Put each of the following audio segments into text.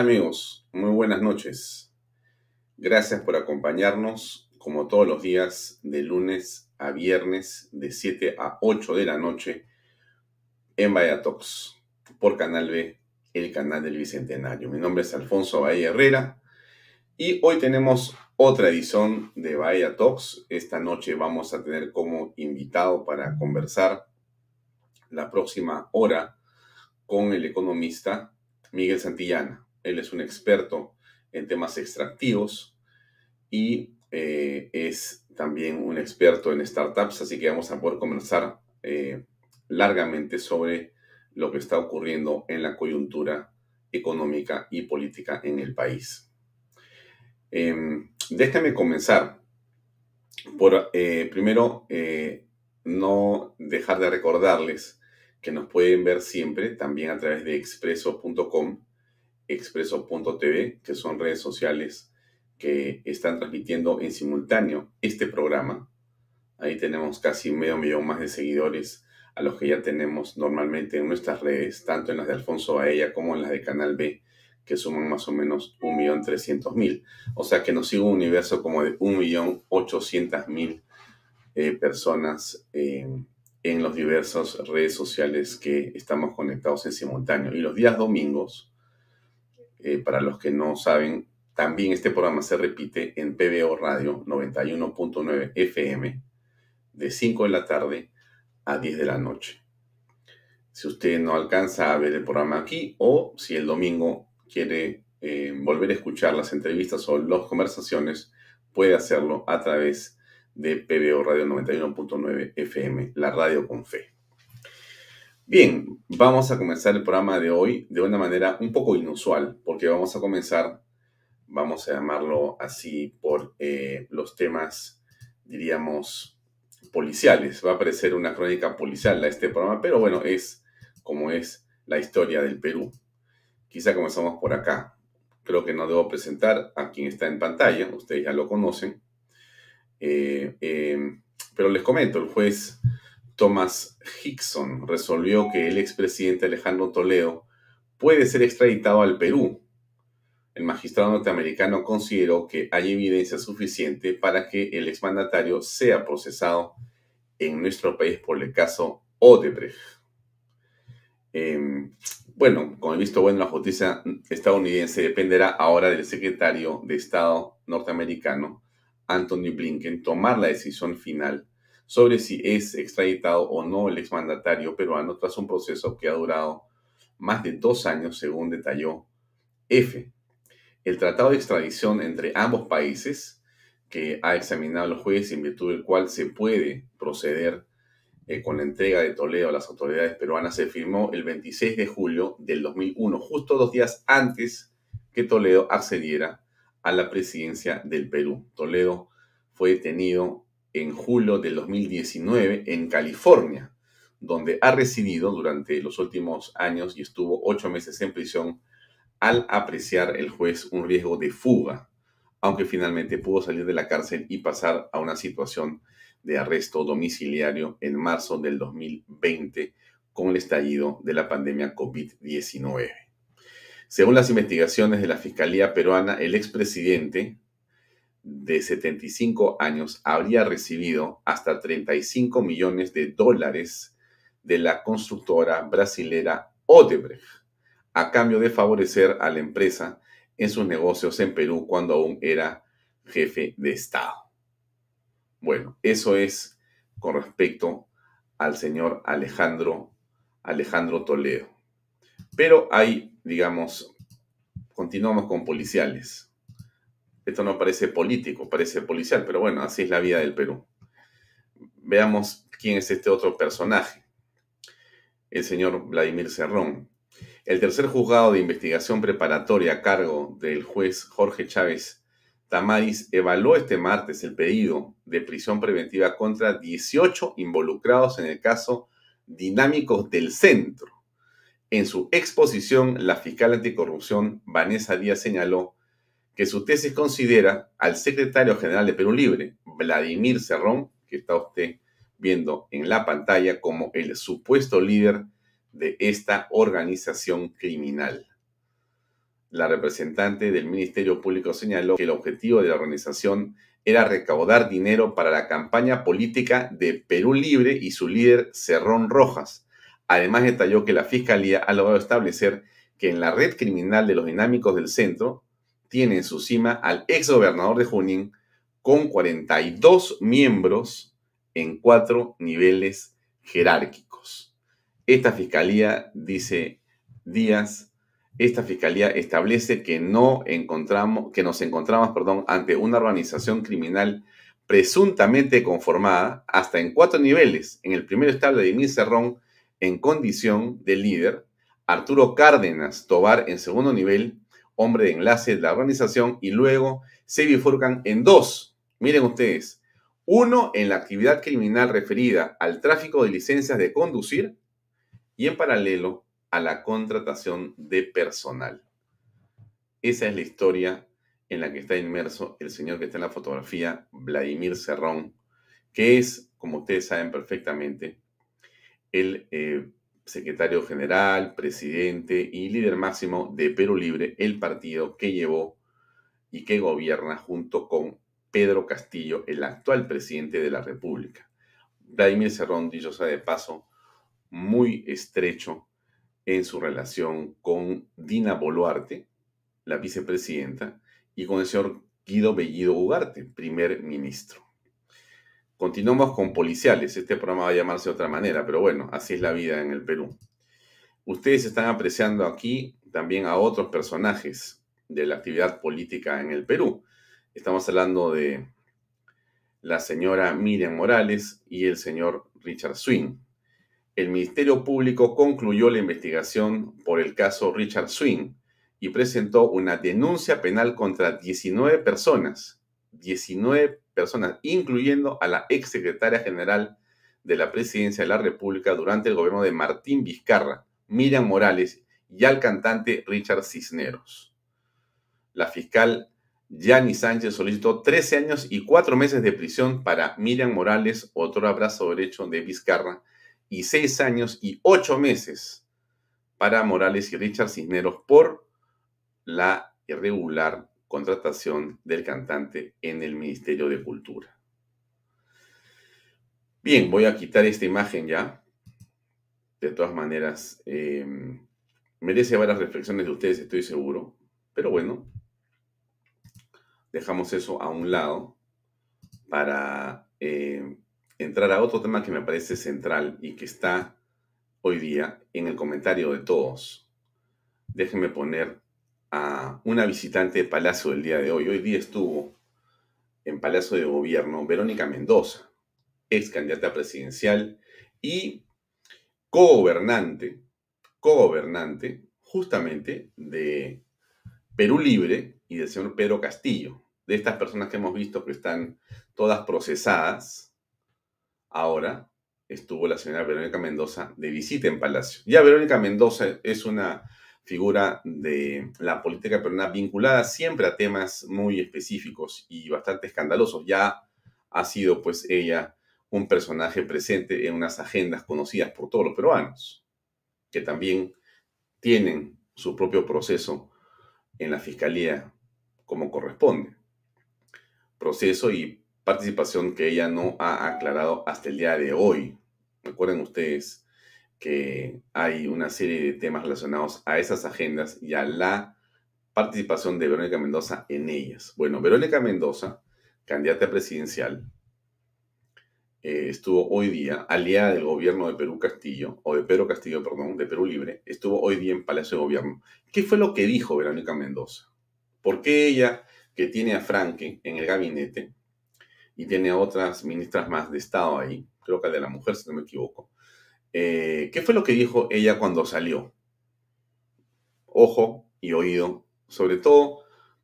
amigos? Muy buenas noches. Gracias por acompañarnos como todos los días de lunes a viernes de 7 a 8 de la noche en Vallatox por Canal B, el canal del Bicentenario. Mi nombre es Alfonso Bahía Herrera y hoy tenemos otra edición de Bahía Talks. Esta noche vamos a tener como invitado para conversar la próxima hora con el economista Miguel Santillana. Él es un experto en temas extractivos y eh, es también un experto en startups, así que vamos a poder conversar eh, largamente sobre lo que está ocurriendo en la coyuntura económica y política en el país. Em, déjame comenzar por eh, primero no dejar de recordarles que nos pueden ver siempre también a través de expreso.com, expreso.tv, que son redes sociales que están transmitiendo en simultáneo este programa. Ahí tenemos casi medio millón más de seguidores a los que ya tenemos normalmente en nuestras redes, tanto en las de Alfonso Baella como en las de Canal B, que suman más o menos 1.300.000. O sea que nos sigue un universo como de 1.800.000 eh, personas eh, en los diversas redes sociales que estamos conectados en simultáneo. Y los días domingos, eh, para los que no saben, también este programa se repite en PBO Radio 91.9 FM de 5 de la tarde a 10 de la noche. Si usted no alcanza a ver el programa aquí o si el domingo quiere eh, volver a escuchar las entrevistas o las conversaciones, puede hacerlo a través de PBO Radio 91.9 FM, la radio con fe. Bien, vamos a comenzar el programa de hoy de una manera un poco inusual, porque vamos a comenzar, vamos a llamarlo así, por eh, los temas, diríamos, policiales. Va a aparecer una crónica policial a este programa, pero bueno, es como es la historia del Perú. Quizá comenzamos por acá. Creo que no debo presentar a quien está en pantalla, ustedes ya lo conocen. Eh, em, pero les comento, el juez Thomas Hickson resolvió que el expresidente Alejandro Toledo puede ser extraditado al Perú. El magistrado norteamericano consideró que hay evidencia suficiente para que el exmandatario sea procesado en nuestro país por el caso Odebrecht. Em, bueno, como he visto bueno, la justicia estadounidense dependerá ahora del secretario de Estado norteamericano Anthony Blinken tomar la decisión final sobre si es extraditado o no el exmandatario peruano tras un proceso que ha durado más de dos años, según detalló F. El tratado de extradición entre ambos países, que ha examinado el juez en virtud del cual se puede proceder eh, con la entrega de Toledo a las autoridades peruanas, se firmó el 26 de julio del 2001, justo dos días antes que Toledo accediera a la presidencia del Perú. Toledo fue detenido en julio del 2019 en California, donde ha residido durante los últimos años y estuvo ocho meses en prisión al apreciar el juez un riesgo de fuga, aunque finalmente pudo salir de la cárcel y pasar a una situación de arresto domiciliario en marzo del 2020 con el estallido de la pandemia COVID-19. Según las investigaciones de la Fiscalía peruana, el expresidente de 75 años habría recibido hasta 35 millones de dólares de la constructora brasilera Odebrecht a cambio de favorecer a la empresa en sus negocios en Perú cuando aún era jefe de Estado. Bueno, eso es con respecto al señor Alejandro, Alejandro Toledo. Pero hay digamos, continuamos con policiales. Esto no parece político, parece policial, pero bueno, así es la vida del Perú. Veamos quién es este otro personaje, el señor Vladimir Cerrón. El tercer juzgado de investigación preparatoria a cargo del juez Jorge Chávez Tamaris evaluó este martes el pedido de prisión preventiva contra 18 involucrados en el caso Dinámicos del Centro en su exposición, la fiscal anticorrupción Vanessa Díaz señaló que su tesis considera al secretario general de Perú Libre, Vladimir Cerrón, que está usted viendo en la pantalla, como el supuesto líder de esta organización criminal. la representante del Ministerio Público señaló que el objetivo de la organización era recaudar dinero para la campaña política de Perú Libre y su líder Cerrón Rojas. Además detalló que la Fiscalía ha logrado establecer que en la red criminal de los dinámicos del centro tiene en su cima al ex gobernador de Junín con 42 miembros en cuatro niveles jerárquicos. Esta fiscalía, dice Díaz, esta fiscalía establece que no encontramos, que nos encontramos, perdón, ante una organización criminal presuntamente conformada hasta en cuatro niveles. En el primer estable de Emil Cerrón en condición de líder, Arturo Cárdenas Tobar en segundo nivel, hombre de enlace de la organización, y luego se bifurcan en dos. Miren ustedes, uno en la actividad criminal referida al tráfico de licencias de conducir y en paralelo a la contratación de personal. Esa es la historia en la que está inmerso el señor que está en la fotografía, Vladimir Cerrón, que es, como ustedes saben perfectamente, el eh, secretario general, presidente y líder máximo de Perú Libre, el partido que llevó y que gobierna junto con Pedro Castillo, el actual presidente de la República. Vladimir Cerrón, dicho de paso, muy estrecho en su relación con Dina Boluarte, la vicepresidenta, y con el señor Guido Bellido Ugarte, primer ministro. Continuamos con policiales. Este programa va a llamarse de otra manera, pero bueno, así es la vida en el Perú. Ustedes están apreciando aquí también a otros personajes de la actividad política en el Perú. Estamos hablando de la señora Miriam Morales y el señor Richard Swing. El Ministerio Público concluyó la investigación por el caso Richard Swing y presentó una denuncia penal contra 19 personas, 19 personas, incluyendo a la exsecretaria general de la Presidencia de la República durante el gobierno de Martín Vizcarra, Miriam Morales, y al cantante Richard Cisneros. La fiscal Yanni Sánchez solicitó 13 años y 4 meses de prisión para Miriam Morales, otro abrazo derecho de Vizcarra, y 6 años y 8 meses para Morales y Richard Cisneros por la irregular contratación del cantante en el Ministerio de Cultura. Bien, voy a quitar esta imagen ya. De todas maneras, em, merece varias reflexiones de ustedes, estoy seguro. Pero bueno, dejamos eso a un lado para eh, entrar a otro tema que me parece central y que está hoy día en el comentario de todos. Déjenme poner una visitante de Palacio del día de hoy. Hoy día estuvo en Palacio de Gobierno Verónica Mendoza, ex candidata presidencial y co-gobernante, co-gobernante justamente de Perú Libre y del señor Pedro Castillo de estas personas que hemos visto que están todas procesadas, ahora estuvo la señora Verónica Mendoza de visita en Palacio. Ya Verónica Mendoza es una figura de la política peruana vinculada siempre a temas muy específicos y bastante escandalosos. Ya ha sido pues ella un personaje presente en unas agendas conocidas por todos los peruanos, que también tienen su propio proceso en la fiscalía como corresponde proceso y participación que ella no ha aclarado hasta el día de hoy. Recuerden ustedes que hay una serie de temas relacionados a esas agendas y a la participación de Verónica Mendoza en ellas. Bueno, Verónica Mendoza, candidata presidencial, eh, estuvo hoy día, aliada del gobierno de Perú Castillo, o de Pedro Castillo, perdón, de Perú Libre, estuvo hoy día en Palacio de Gobierno. ¿Qué fue lo que dijo Verónica Mendoza? ¿Por qué ella que tiene a Franke en el gabinete y tiene a otras ministras más de Estado ahí, creo que de la mujer, si no me equivoco. Eh, ¿Qué fue lo que dijo ella cuando salió? Ojo y oído. Sobre todo,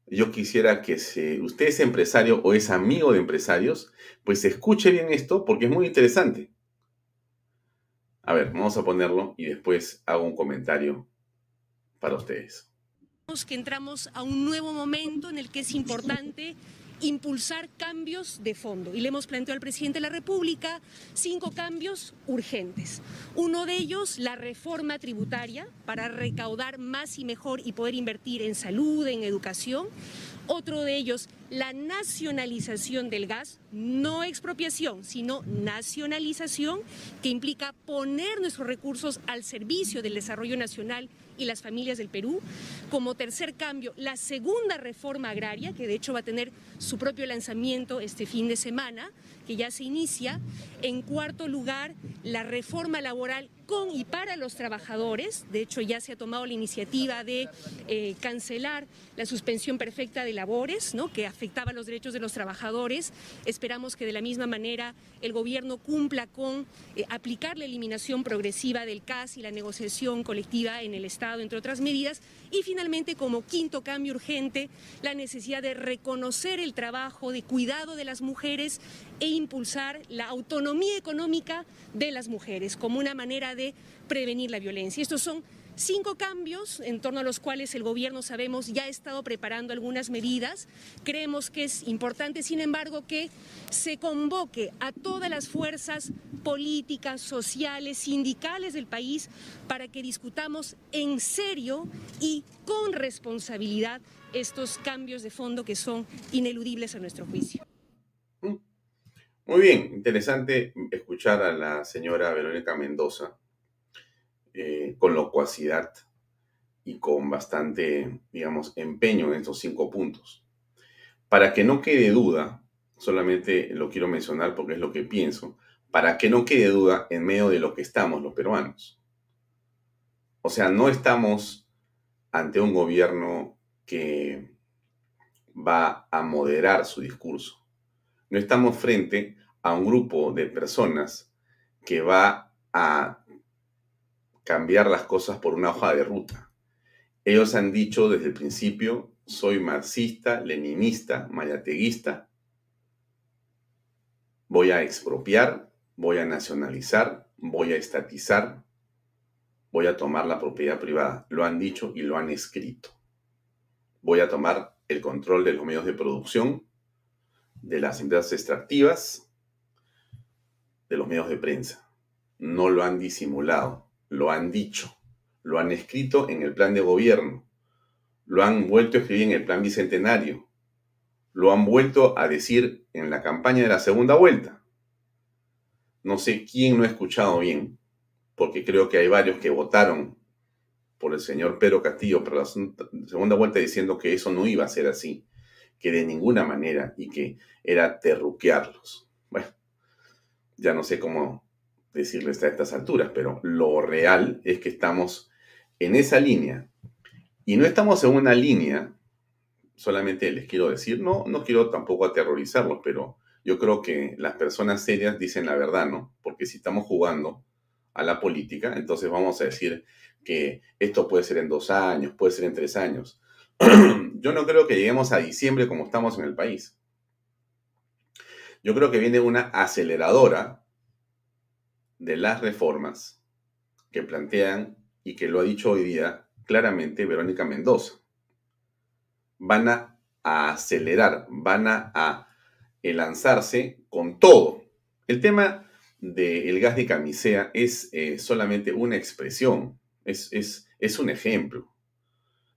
yo quisiera que si usted es empresario o es amigo de empresarios, pues escuche bien esto porque es muy interesante. A ver, vamos a ponerlo y después hago un comentario para ustedes que entramos a un nuevo momento en el que es importante impulsar cambios de fondo. Y le hemos planteado al presidente de la República cinco cambios urgentes. Uno de ellos, la reforma tributaria para recaudar más y mejor y poder invertir en salud, en educación. Otro de ellos, la nacionalización del gas, no expropiación, sino nacionalización, que implica poner nuestros recursos al servicio del desarrollo nacional y las familias del Perú. Como tercer cambio, la segunda reforma agraria, que de hecho va a tener su propio lanzamiento este fin de semana, que ya se inicia. En cuarto lugar, la reforma laboral con y para los trabajadores. De hecho, ya se ha tomado la iniciativa de eh, cancelar la suspensión perfecta de labores, ¿no? que afectaba los derechos de los trabajadores. Esperamos que de la misma manera el gobierno cumpla con eh, aplicar la eliminación progresiva del CAS y la negociación colectiva en el Estado, entre otras medidas. Y finalmente, como quinto cambio urgente, la necesidad de reconocer el trabajo de cuidado de las mujeres e impulsar la autonomía económica de las mujeres como una manera de prevenir la violencia. Estos son cinco cambios en torno a los cuales el gobierno, sabemos, ya ha estado preparando algunas medidas. Creemos que es importante, sin embargo, que se convoque a todas las fuerzas políticas, sociales, sindicales del país para que discutamos en serio y con responsabilidad estos cambios de fondo que son ineludibles a nuestro juicio. Muy bien, interesante escuchar a la señora Verónica Mendoza eh, con locuacidad y con bastante, digamos, empeño en estos cinco puntos. Para que no quede duda, solamente lo quiero mencionar porque es lo que pienso, para que no quede duda en medio de lo que estamos los peruanos. O sea, no estamos ante un gobierno que va a moderar su discurso. No estamos frente a un grupo de personas que va a cambiar las cosas por una hoja de ruta. Ellos han dicho desde el principio, soy marxista, leninista, mayateguista, voy a expropiar, voy a nacionalizar, voy a estatizar, voy a tomar la propiedad privada. Lo han dicho y lo han escrito. Voy a tomar el control de los medios de producción, de las empresas extractivas, de los medios de prensa. No lo han disimulado, lo han dicho, lo han escrito en el plan de gobierno, lo han vuelto a escribir en el plan bicentenario, lo han vuelto a decir en la campaña de la segunda vuelta. No sé quién no ha escuchado bien, porque creo que hay varios que votaron por el señor Pedro Castillo para la segunda vuelta diciendo que eso no iba a ser así que de ninguna manera y que era terruquearlos. Bueno, ya no sé cómo decirles a estas alturas, pero lo real es que estamos en esa línea. Y no estamos en una línea, solamente les quiero decir, no, no quiero tampoco aterrorizarlos, pero yo creo que las personas serias dicen la verdad, ¿no? Porque si estamos jugando a la política, entonces vamos a decir que esto puede ser en dos años, puede ser en tres años. yo no creo que lleguemos a diciembre como estamos en el país. Yo creo que viene una aceleradora de las reformas que plantean y que lo ha dicho hoy día claramente Verónica Mendoza. Van a, acelerar, van a, lanzarse con todo. El tema del gas de camisea es eh, solamente una expresión, es, es, es un ejemplo.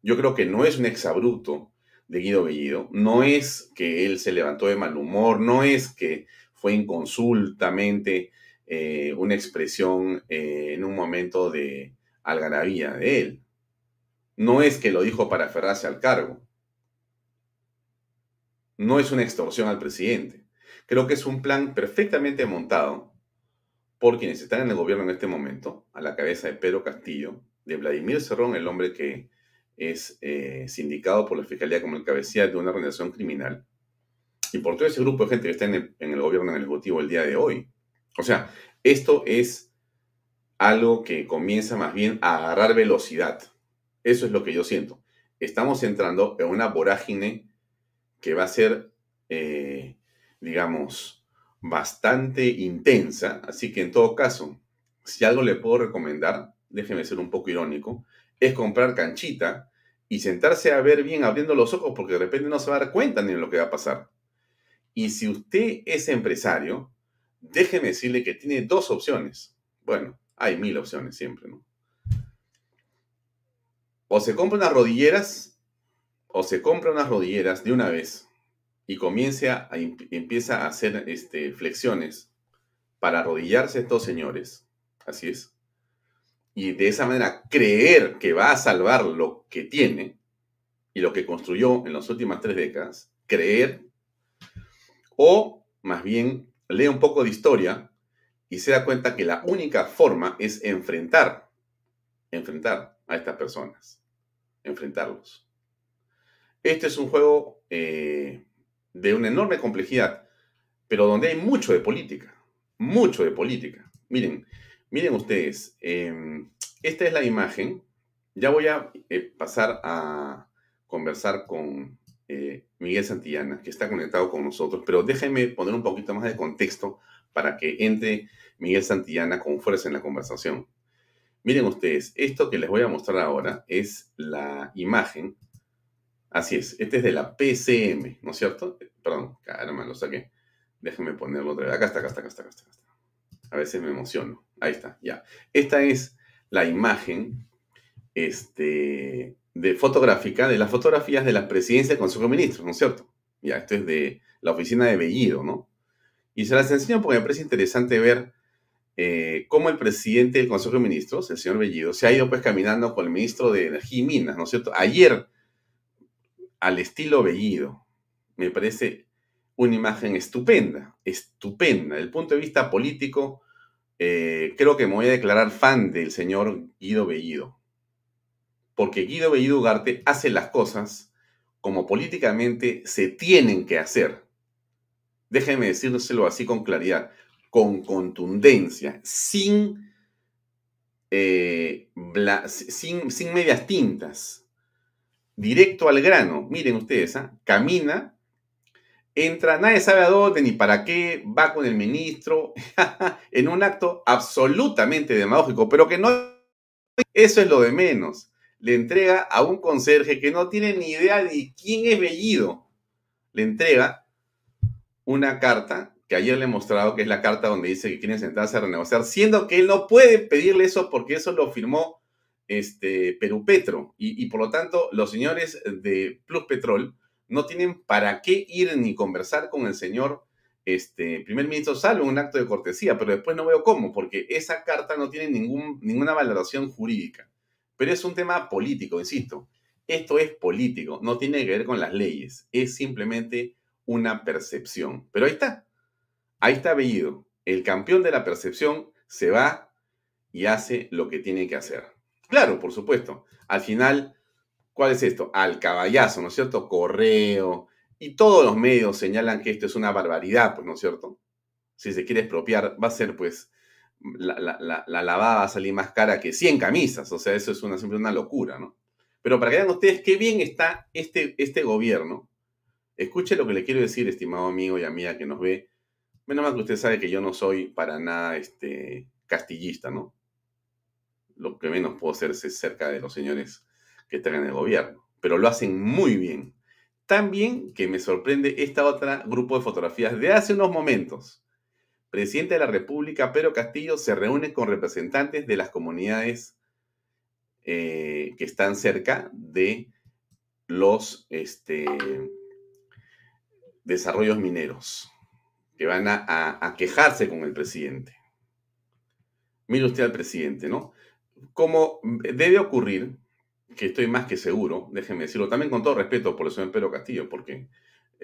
Yo creo que no es un exabrupto de Guido Bellido, no es que él se levantó de mal humor, no es que fue inconsultamente eh, una expresión eh, en un momento de algarabía de él. No es que lo dijo para aferrarse al cargo. No es una extorsión al presidente. Creo que es un plan perfectamente montado por quienes están en el gobierno en este momento, a la cabeza de Pedro Castillo, de Vladimir Cerrón, el hombre que es eh, sindicado por la Fiscalía como el cabecilla de una organización criminal y por todo ese grupo de gente que está en el, en el gobierno, en el Ejecutivo el día de hoy. O sea, esto es algo que comienza más bien a agarrar velocidad. Eso es lo que yo siento. Estamos entrando en una vorágine que va a ser, eh, digamos, bastante intensa. Así que en todo caso, si algo le puedo recomendar, déjeme ser un poco irónico, es comprar canchita y sentarse a ver bien abriendo los ojos porque de repente no se va a dar cuenta ni de lo que va a pasar. Y si usted es empresario, déjeme decirle que tiene dos opciones. Bueno, hay mil opciones siempre, ¿no? O se compra unas rodilleras, o se compra unas rodilleras de una vez y comienza a, empieza a hacer este, flexiones para arrodillarse estos señores. Así es. Y de esa manera creer que va a salvar lo que tiene y lo que construyó en las últimas tres décadas. Creer. O más bien lee un poco de historia y se da cuenta que la única forma es enfrentar, enfrentar a estas personas, enfrentarlos. Este es un juego eh, de una enorme complejidad, pero donde hay mucho de política, mucho de política. Miren, miren ustedes, em, esta es la imagen. Ya voy a eh, pasar a conversar con eh, Miguel Santillana, que está conectado con nosotros, pero déjenme poner un poquito más de contexto para que entre Miguel Santillana con fuerza en la conversación. Miren ustedes, esto que les voy a mostrar ahora es la imagen. Así es, este es de la PCM, ¿no es cierto? Perdón, caramba, lo saqué. Déjenme ponerlo otra vez. Acá está, acá está, acá está, acá está. A veces me emociono. Ahí está, ya. Esta es la imagen este, de fotográfica de las fotografías de la presidencia del Consejo de Ministros, ¿no es cierto? Ya, esto es de la oficina de Bellido, ¿no? Y se las enseño porque me parece interesante ver eh, cómo el presidente del Consejo de Ministros, el señor Bellido, se ha ido pues caminando con el ministro de Energía y Minas, ¿no es cierto? Ayer, al estilo Bellido, me parece una imagen estupenda, estupenda. Desde el punto de vista político, eh, creo que me voy a declarar fan del señor Guido Bellido porque Guido Bellido Ugarte hace las cosas como políticamente se tienen que hacer. Déjenme decírselo así con claridad, con contundencia, sin, eh, sin, medias tintas, directo al grano. Miren ustedes, ¿ah? camina, entra, nadie sabe a dónde ni para qué, va con el ministro, en un acto absolutamente demagógico, pero que no... Eso es lo de menos le entrega a un conserje que no tiene ni idea de quién es Bellido. Le entrega una carta que ayer le he mostrado, que es la carta donde dice que quieren sentarse a renegociar, siendo que él no puede pedirle eso porque eso lo firmó este, Perú Petro. Y, por lo tanto, los señores de Plus Petrol no tienen para qué ir ni conversar con el señor este, primer ministro, salvo un acto de cortesía, pero después no veo cómo, porque esa carta no tiene ningún, ninguna valoración jurídica. Pero es un tema político, insisto. Esto es político, no tiene que ver con las leyes, es simplemente una percepción. Pero ahí está, ahí está Bellido. El campeón de la percepción se va y hace lo que tiene que hacer. Claro, por supuesto. Al final, ¿cuál es esto? Al caballazo, ¿no es cierto? Correo. Y todos los medios señalan que esto es una barbaridad, pues, ¿no es cierto? Si se quiere expropiar, va a ser, pues, la, la, lavada va a salir más cara que 100 camisas. O sea, eso es una, siempre una locura, ¿no? Pero para que vean ustedes qué bien está este, este gobierno, escuche lo que le quiero decir, estimado amigo y amiga que nos ve. Menos mal que usted sabe que yo no soy para nada este, castillista, ¿no? Lo que menos puedo hacer es cerca de los señores que están en el gobierno. Pero lo hacen muy bien. Tan bien que me sorprende esta otra grupo de fotografías de hace unos momentos presidente de la República, Pedro Castillo, se reúne con representantes de las comunidades eh, que están cerca de los este, desarrollos mineros, que van a, quejarse con el presidente. Mire usted al presidente, ¿no? Como debe ocurrir, que estoy más que seguro, déjeme decirlo, también con todo respeto por el señor Pedro Castillo, porque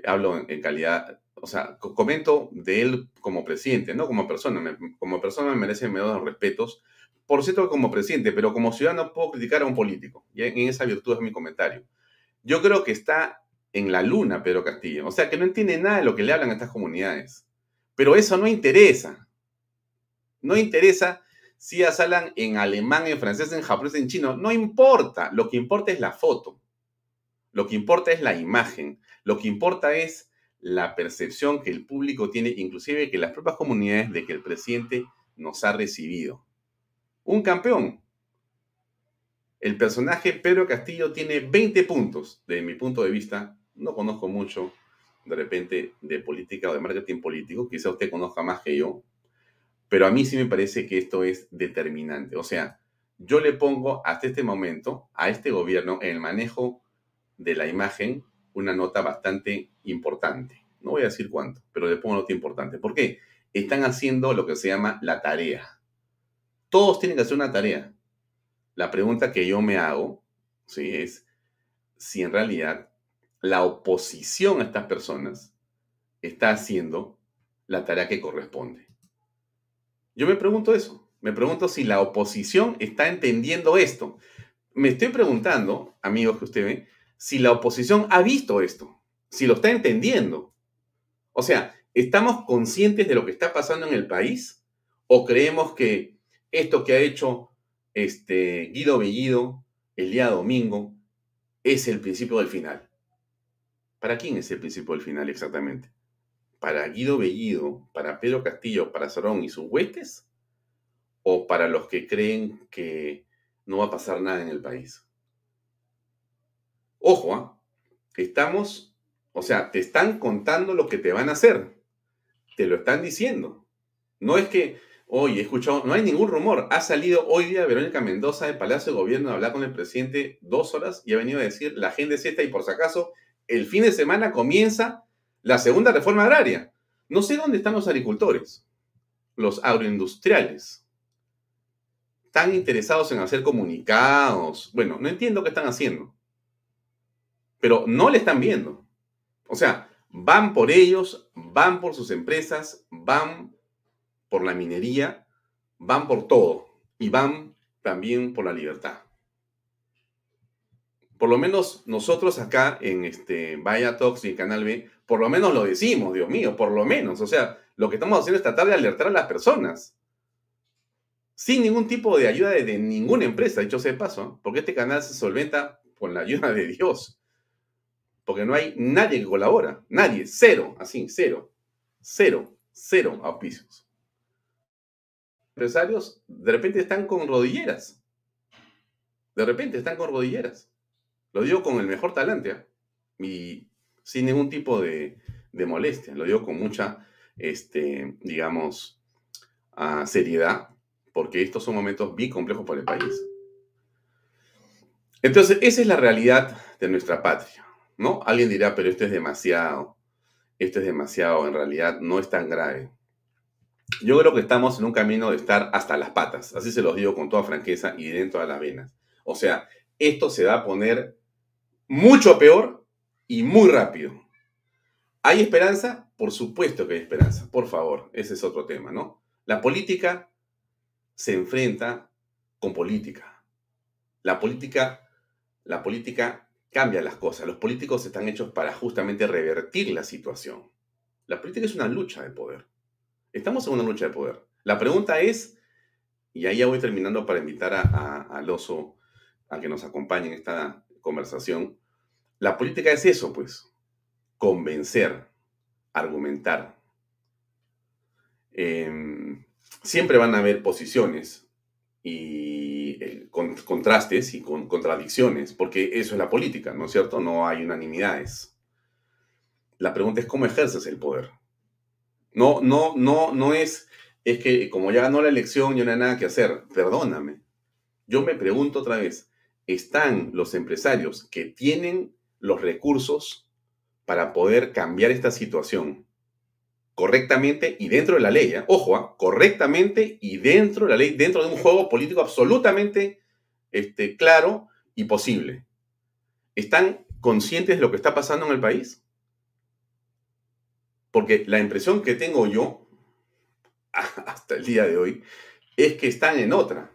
hablo en calidad o sea, comento de él como presidente, no como persona. como persona me merece dos respetos. Por cierto, como presidente, pero como ciudadano puedo criticar a un político. Y en esa virtud es mi comentario. Yo creo que está en la luna Pedro Castillo. O sea, que no entiende nada de lo que le hablan a estas comunidades. Pero eso no interesa. No interesa si hablan en alemán, en francés, en japonés, en chino. No importa. Lo que importa es la foto. Lo que importa es la imagen. Lo que importa es la percepción que el público tiene, inclusive que las propias comunidades, de que el presidente nos ha recibido. Un campeón. El personaje Pedro Castillo tiene 20 puntos, desde mi punto de vista. No conozco mucho de repente de política o de marketing político, quizá usted conozca más que yo, pero a mí sí me parece que esto es determinante. O sea, yo le pongo hasta este momento a este gobierno en el manejo de la imagen una nota bastante importante. No voy a decir cuánto, pero le pongo nota importante. ¿Por qué? Están haciendo lo que se llama la tarea. Todos tienen que hacer una tarea. La pregunta que yo me hago ¿sí? es si en realidad la oposición a estas personas está haciendo la tarea que corresponde. Yo me pregunto eso. Me pregunto si la oposición está entendiendo esto. Me estoy preguntando, amigos que usted ve, si la oposición ha visto esto, si lo está entendiendo. O sea, ¿estamos conscientes de lo que está pasando en el país? ¿O creemos que esto que ha hecho este, Guido Bellido el día domingo es el principio del final? ¿Para quién es el principio del final exactamente? ¿Para Guido Bellido, para Pedro Castillo, para Sorón y sus huestes? ¿O para los que creen que no va a pasar nada en el país? Ojo, ¿ah? estamos, o sea, te están contando lo que te van a hacer. Te lo están diciendo. No es que, oye, he escuchado, no hay ningún rumor. Ha salido hoy día Verónica Mendoza del Palacio de Gobierno a hablar con el presidente dos horas y ha venido a decir la agenda es esta y por si acaso el fin de semana comienza la segunda reforma agraria. No sé dónde están los agricultores, los agroindustriales. Están interesados en hacer comunicados. Bueno, no entiendo qué están haciendo. Pero no le están viendo. O sea, van por ellos, van por sus empresas, van por la minería, van por todo. Y van también por la libertad por lo menos nosotros acá en este Vaya Talks y en Canal B, por lo menos lo decimos, Dios mío, por lo menos. O sea, lo que estamos haciendo es tratar de alertar a las personas. Sin ningún tipo de ayuda de, ninguna empresa, dicho sea de paso, porque este canal se solventa con la ayuda de Dios. Porque no hay nadie que colabora, nadie, cero, así, cero, cero, cero auspicios. Empresarios de repente están con rodilleras. De repente están con rodilleras. Lo digo con el mejor talante ¿ah? y sin ningún tipo de, molestia. Lo digo con mucha, este, digamos, ah, seriedad, porque estos son momentos bien complejos para el país. Entonces, esa es la realidad de nuestra patria, ¿no? Alguien dirá, pero esto es demasiado, esto es demasiado, en realidad no es tan grave. Yo creo que estamos en un camino de estar hasta las patas, así se los digo con toda franqueza y dentro de las venas. O sea, esto se va a poner mucho peor y muy rápido. ¿Hay esperanza? Por supuesto que hay esperanza. Por favor, ese es otro tema, ¿no? La política se enfrenta con política. La política, la política cambia las cosas. Los políticos están hechos para justamente revertir la situación. La política es una lucha de poder. Estamos en una lucha de poder. La pregunta es, y ahí ya voy terminando para invitar a, oso a que nos acompañe en esta conversación, la política es eso, pues, convencer, argumentar. Em, siempre van a haber posiciones y eh, contrastes y con contradicciones, porque eso es la política, ¿no es cierto? No hay unanimidades. La pregunta es cómo ejerces el poder. No, no, no, no es, es que como ya ganó la elección, yo no hay nada que hacer. Perdóname. Yo me pregunto otra vez, ¿están los empresarios que tienen los recursos para poder cambiar esta situación correctamente y dentro de la ley. ¿eh? Ojo, ¿ah? correctamente y dentro de la ley, dentro de un juego político absolutamente este, claro y posible. ¿Están conscientes de lo que está pasando en el país? Porque la impresión que tengo yo hasta el día de hoy es que están en otra.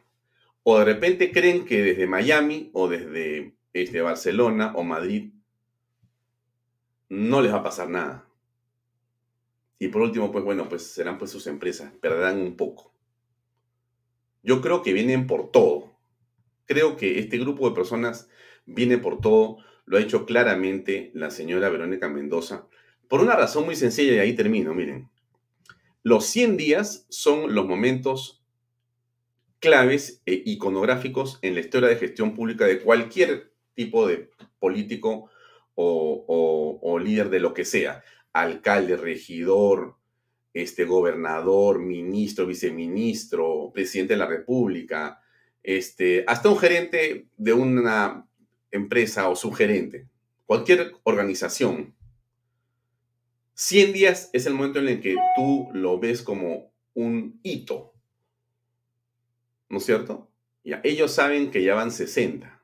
O de repente creen que desde Miami o desde este, Barcelona o Madrid no les va a pasar nada. Y por último, pues bueno, pues serán pues sus empresas, perderán un poco. Yo creo que vienen por todo. Creo que este grupo de personas viene por todo. Lo ha hecho claramente la señora Verónica Mendoza. Por una razón muy sencilla y ahí termino, miren. Los 100 días son los momentos claves e iconográficos en la historia de gestión pública de cualquier tipo de político o, líder de lo que sea. Alcalde, regidor, este gobernador, ministro, viceministro, presidente de la República, este, hasta un gerente de una empresa o subgerente, cualquier organización, 100 días es el momento en el que tú lo ves como un hito. ¿No es cierto? Ya, ellos saben que ya van 60.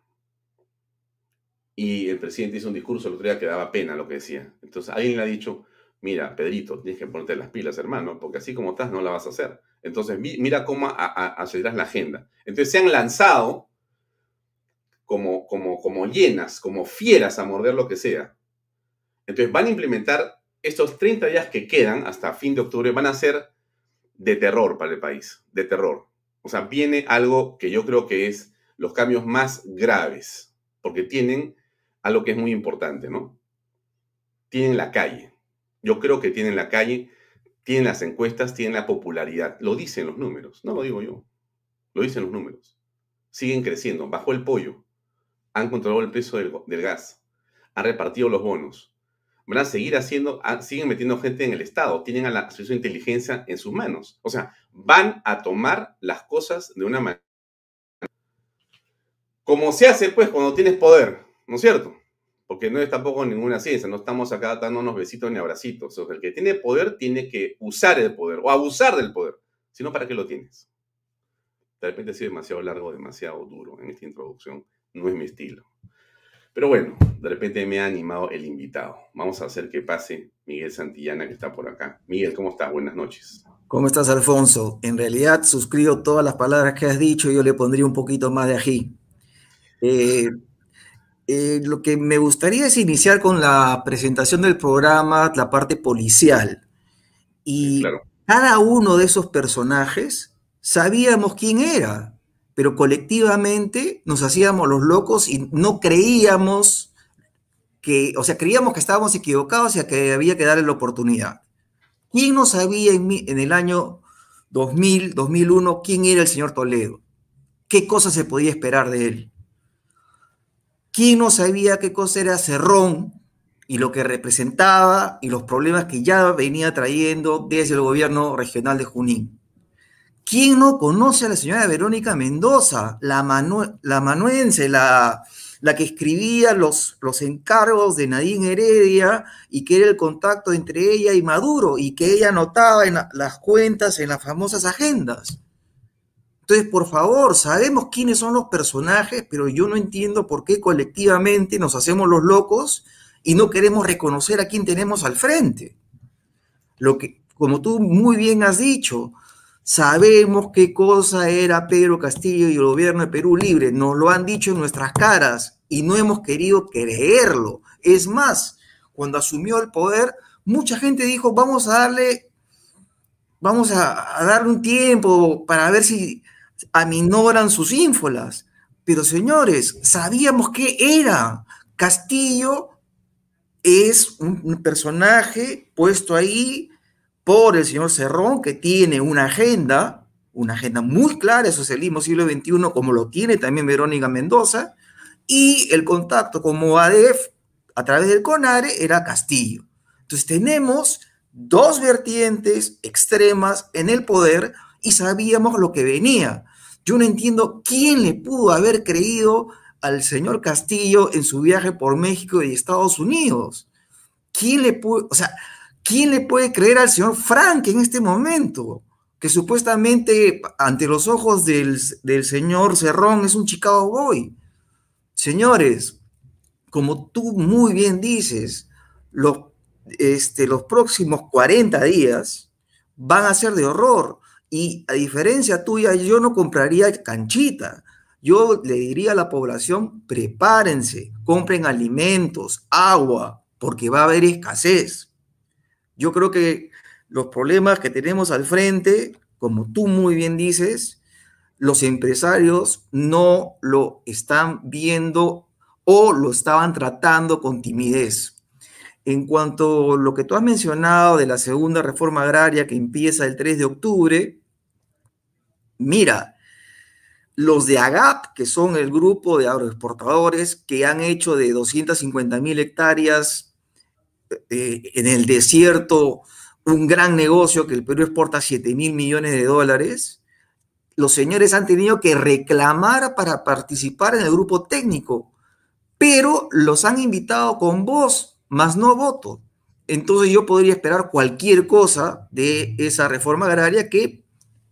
Y el presidente hizo un discurso el otro día que daba pena lo que decía. Entonces alguien le ha dicho, mira, Pedrito, tienes que ponerte las pilas, hermano, porque así como estás no la vas a hacer. Entonces mira cómo aceleras la agenda. Entonces se han lanzado como, como, como llenas, como fieras a morder lo que sea. Entonces van a implementar estos 30 días que quedan hasta fin de octubre, van a ser de terror para el país, de terror. O sea, viene algo que yo creo que es los cambios más graves, porque tienen algo que es muy importante, ¿no? Tienen la calle. Yo creo que tienen la calle, tienen las encuestas, tienen la popularidad. Lo dicen los números, no lo digo yo. Lo dicen los números. Siguen creciendo. Bajó el pollo. Han controlado el precio del, gas. Han repartido los bonos. Van a seguir haciendo, ah, siguen metiendo gente en el Estado. Tienen a la de inteligencia en sus manos. O sea, van a tomar las cosas de una manera. Como se hace, pues, cuando tienes poder. ¿No es cierto? Porque no es tampoco ninguna ciencia, no estamos acá dándonos besitos ni abracitos. O el que tiene poder tiene que usar el poder o abusar del poder. Si no, ¿para qué lo tienes? De repente ha sido demasiado largo, demasiado duro en esta introducción. No es mi estilo. Pero bueno, de repente me ha animado el invitado. Vamos a hacer que pase Miguel Santillana, que está por acá. Miguel, ¿cómo estás? Buenas noches. ¿Cómo estás, Alfonso? En realidad suscribo todas las palabras que has dicho yo le pondría un poquito más de ají. Eh, eh, lo que me gustaría es iniciar con la presentación del programa, la parte policial. Y cada uno de esos personajes sabíamos quién era, pero colectivamente nos hacíamos los locos y no creíamos que, o sea, creíamos que estábamos equivocados y que había que darle la oportunidad. ¿Quién no sabía en, en el año 2000, 2001, quién era el señor Toledo? ¿Qué cosa se podía esperar de él? ¿Quién no sabía qué cosa era Cerrón y lo que representaba y los problemas que ya venía trayendo desde el gobierno regional de Junín? ¿Quién no conoce a la señora Verónica Mendoza, la, la manuense, la, la que escribía los, los encargos de Nadine Heredia y que era el contacto entre ella y Maduro y que ella anotaba en las cuentas en las famosas agendas? Entonces, por favor, sabemos quiénes son los personajes, pero yo no entiendo por qué colectivamente nos hacemos los locos y no queremos reconocer a quién tenemos al frente. Lo que, como tú muy bien has dicho, sabemos qué cosa era Pedro Castillo y el gobierno de Perú Libre, nos lo han dicho en nuestras caras y no hemos querido creerlo. Es más, cuando asumió el poder, mucha gente dijo, vamos a darle, vamos a, a darle un tiempo para ver si aminoran sus ínfolas. Pero señores, sabíamos que era. Castillo es un personaje puesto ahí por el señor Cerrón, que tiene una agenda, una agenda muy clara de socialismo siglo XXI, como lo tiene también Verónica Mendoza, y el contacto con Moadef a través del CONARE era Castillo. Entonces tenemos dos vertientes extremas en el poder y sabíamos lo que venía. Yo no entiendo quién le pudo haber creído al señor Castillo en su viaje por México y Estados Unidos. ¿Quién le puede, o sea, quién le puede creer al señor Frank en este momento? Que supuestamente ante los ojos del, señor Cerrón es un Chicago Boy. Señores, como tú muy bien dices, los, este, los próximos 40 días van a ser de horror. Y a diferencia tuya, yo no compraría canchita. Yo le diría a la población, prepárense, compren alimentos, agua, porque va a haber escasez. Yo creo que los problemas que tenemos al frente, como tú muy bien dices, los empresarios no lo están viendo o lo estaban tratando con timidez. En cuanto a lo que tú has mencionado de la segunda reforma agraria que empieza el 3 de octubre, Mira, los de AGAP, que son el grupo de agroexportadores que han hecho de 250 mil hectáreas eh, en el desierto un gran negocio que el Perú exporta 7 mil millones de dólares, los señores han tenido que reclamar para participar en el grupo técnico, pero los han invitado con voz, más no voto. Entonces yo podría esperar cualquier cosa de esa reforma agraria que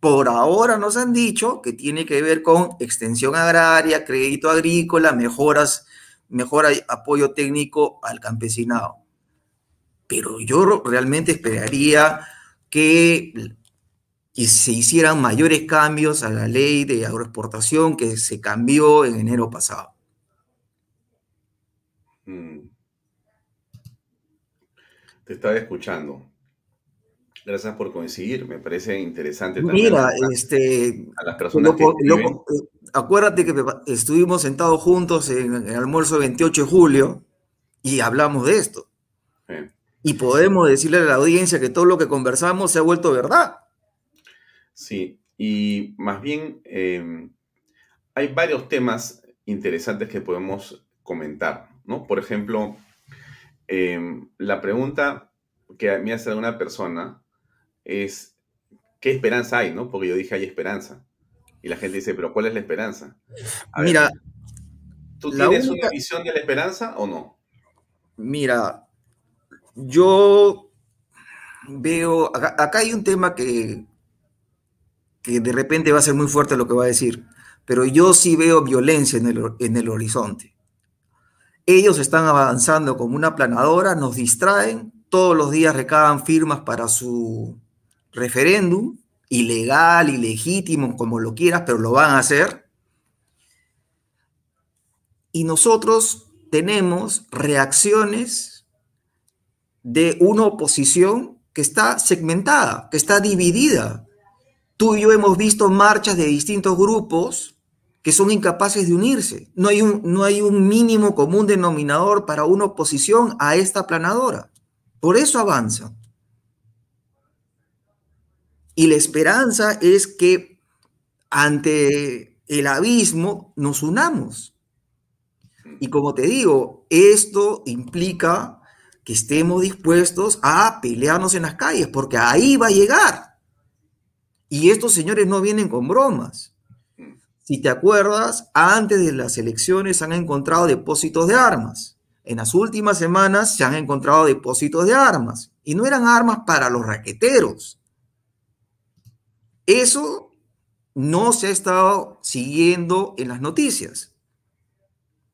por ahora nos han dicho que tiene que ver con extensión agraria, crédito agrícola, mejoras, mejor apoyo técnico al campesinado. Pero yo realmente esperaría que se hicieran mayores cambios a la ley de agroexportación que se cambió en enero pasado. Mm. Te estaba escuchando. Gracias por coincidir, me parece interesante también. Mira, este, a las personas que eh, acuérdate que estuvimos sentados juntos en el almuerzo 28 de julio y hablamos de esto. Y podemos decirle a la audiencia que todo lo que conversamos se ha vuelto verdad. Sí, y más bien em, hay varios temas interesantes que podemos comentar, ¿no? Por ejemplo, Em, la pregunta que me hace una persona es, ¿qué esperanza hay? ¿no? Porque yo dije, hay esperanza. Y la gente dice, pero ¿cuál es la esperanza? Mira, ¿tú tienes una visión de la esperanza o no? Mira, yo veo, acá, hay un tema que, que de repente va a ser muy fuerte lo que va a decir, pero yo sí veo violencia en el, en el horizonte. Ellos están avanzando como una planadora, nos distraen, todos los días recaban firmas para su referéndum, ilegal, ilegítimo, como lo quieras, pero lo van a hacer. Y nosotros tenemos reacciones de una oposición que está segmentada, que está dividida. Tú y yo hemos visto marchas de distintos grupos que son incapaces de unirse. No hay un, no hay un mínimo común denominador para una oposición a esta planadora. Por eso avanza. Y la esperanza es que ante el abismo nos unamos. Y como te digo, esto implica que estemos dispuestos a pelearnos en las calles, porque ahí va a llegar. Y estos señores no vienen con bromas. Si te acuerdas, antes de las elecciones se han encontrado depósitos de armas. En las últimas semanas se han encontrado depósitos de armas. Y no eran armas para los raqueteros. Eso no se ha estado siguiendo en las noticias.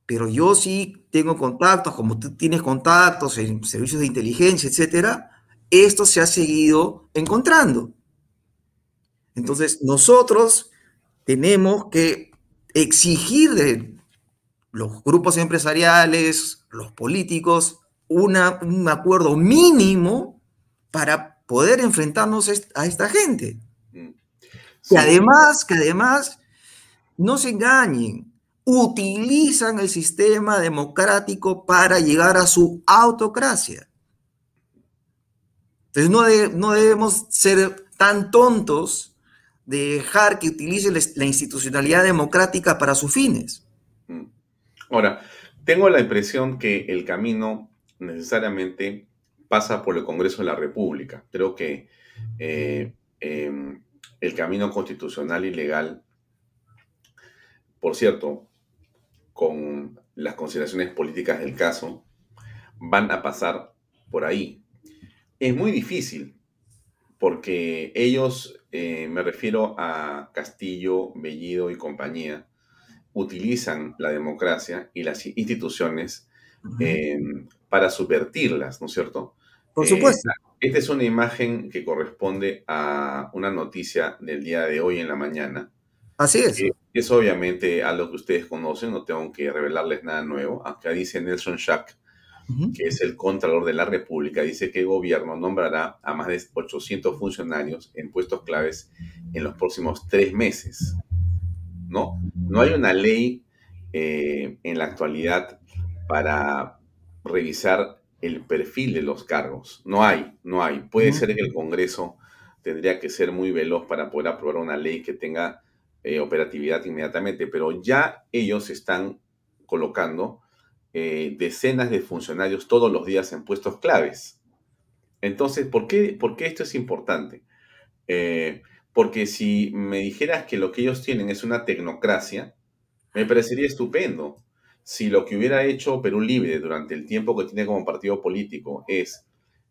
Pero yo sí tengo contactos, como tú tienes contactos en servicios de inteligencia, etcétera. Esto se ha seguido encontrando. Entonces, nosotros tenemos que exigir de los grupos empresariales, los políticos, una, un acuerdo mínimo para poder enfrentarnos a esta gente. Que además, que además, no se engañen, utilizan el sistema democrático para llegar a su autocracia. Entonces no, no debemos ser tan tontos dejar que utilice la institucionalidad democrática para sus fines. Mm. Ahora, tengo la impresión que el camino necesariamente pasa por el Congreso de la República. Creo que eh, em, el camino constitucional y legal, por cierto, con las consideraciones políticas del caso, van a pasar por ahí. Es muy difícil porque ellos eh, me refiero a Castillo, Bellido y compañía, utilizan la democracia y las instituciones em, para subvertirlas, ¿no es cierto? Por supuesto. Eh, esta es una imagen que corresponde a una noticia del día de hoy en la mañana. Así es. es obviamente algo que ustedes conocen, no tengo que revelarles nada nuevo. Acá dice Nelson Schack, que es el Contralor de la República, dice que el gobierno nombrará a más de 800 funcionarios en puestos claves en los próximos tres meses. ¿No? No hay una ley eh, en la actualidad para revisar el perfil de los cargos. No hay, no hay. Puede ser que el Congreso tendría que ser muy veloz para poder aprobar una ley que tenga eh, operatividad inmediatamente, pero ya ellos están colocando eh, decenas de funcionarios todos los días en puestos claves. Entonces, ¿por qué, por qué esto es importante? Eh, porque si me dijeras que lo que ellos tienen es una tecnocracia, me parecería estupendo. Si lo que hubiera hecho Perú Libre durante el tiempo que tiene como partido político es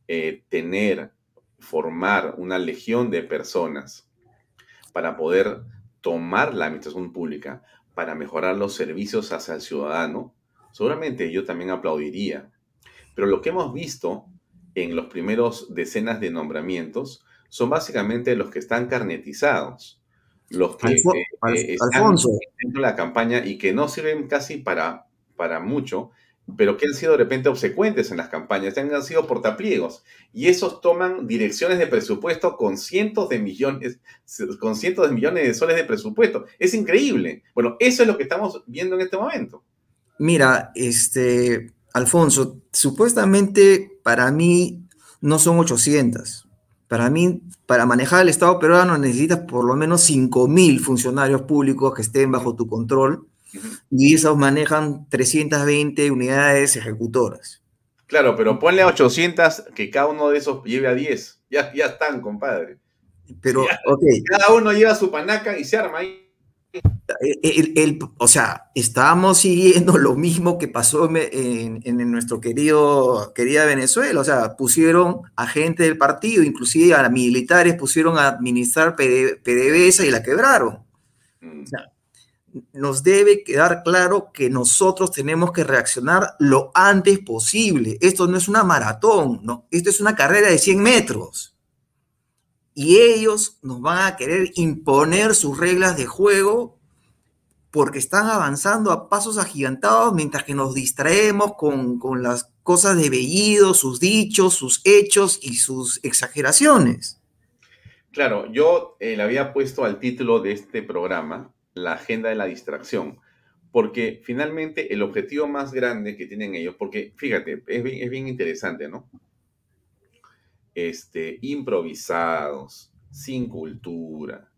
eh, tener, formar una legión de personas para poder tomar la administración pública, para mejorar los servicios hacia el ciudadano, seguramente yo también aplaudiría. Pero lo que hemos visto en los primeros decenas de nombramientos son básicamente los que están carnetizados, los que eh, eh, están dentro de la campaña y que no sirven casi para, para mucho, pero que han sido de repente obsecuentes en las campañas, han sido portapliegos, y esos toman direcciones de presupuesto con cientos de millones, con cientos de millones de soles de presupuesto. Es increíble. Bueno, eso es lo que estamos viendo en este momento. Mira, este, Alfonso, supuestamente para mí no son 800. Para mí, para manejar el Estado peruano necesitas por lo menos 5.000 funcionarios públicos que estén bajo tu control y esos manejan 320 unidades ejecutoras. Claro, pero ponle a 800 que cada uno de esos lleve a 10. Ya, ya están, compadre. Pero, Cada uno lleva su panaca y se arma ahí. El, o sea, estábamos siguiendo lo mismo que pasó en, nuestro querido, querida Venezuela. O sea, pusieron a gente del partido, inclusive a militares, pusieron a administrar PDVSA y la quebraron. Mm. O sea, nos debe quedar claro que nosotros tenemos que reaccionar lo antes posible. Esto no es una maratón, ¿no? Esto es una carrera de 100 metros y ellos nos van a querer imponer sus reglas de juego porque están avanzando a pasos agigantados mientras que nos distraemos con, las cosas de bellido, sus dichos, sus hechos y sus exageraciones. Claro, yo eh, le había puesto al título de este programa la agenda de la distracción, porque finalmente el objetivo más grande que tienen ellos, porque fíjate, es bien interesante, ¿no? Este, improvisados, sin cultura,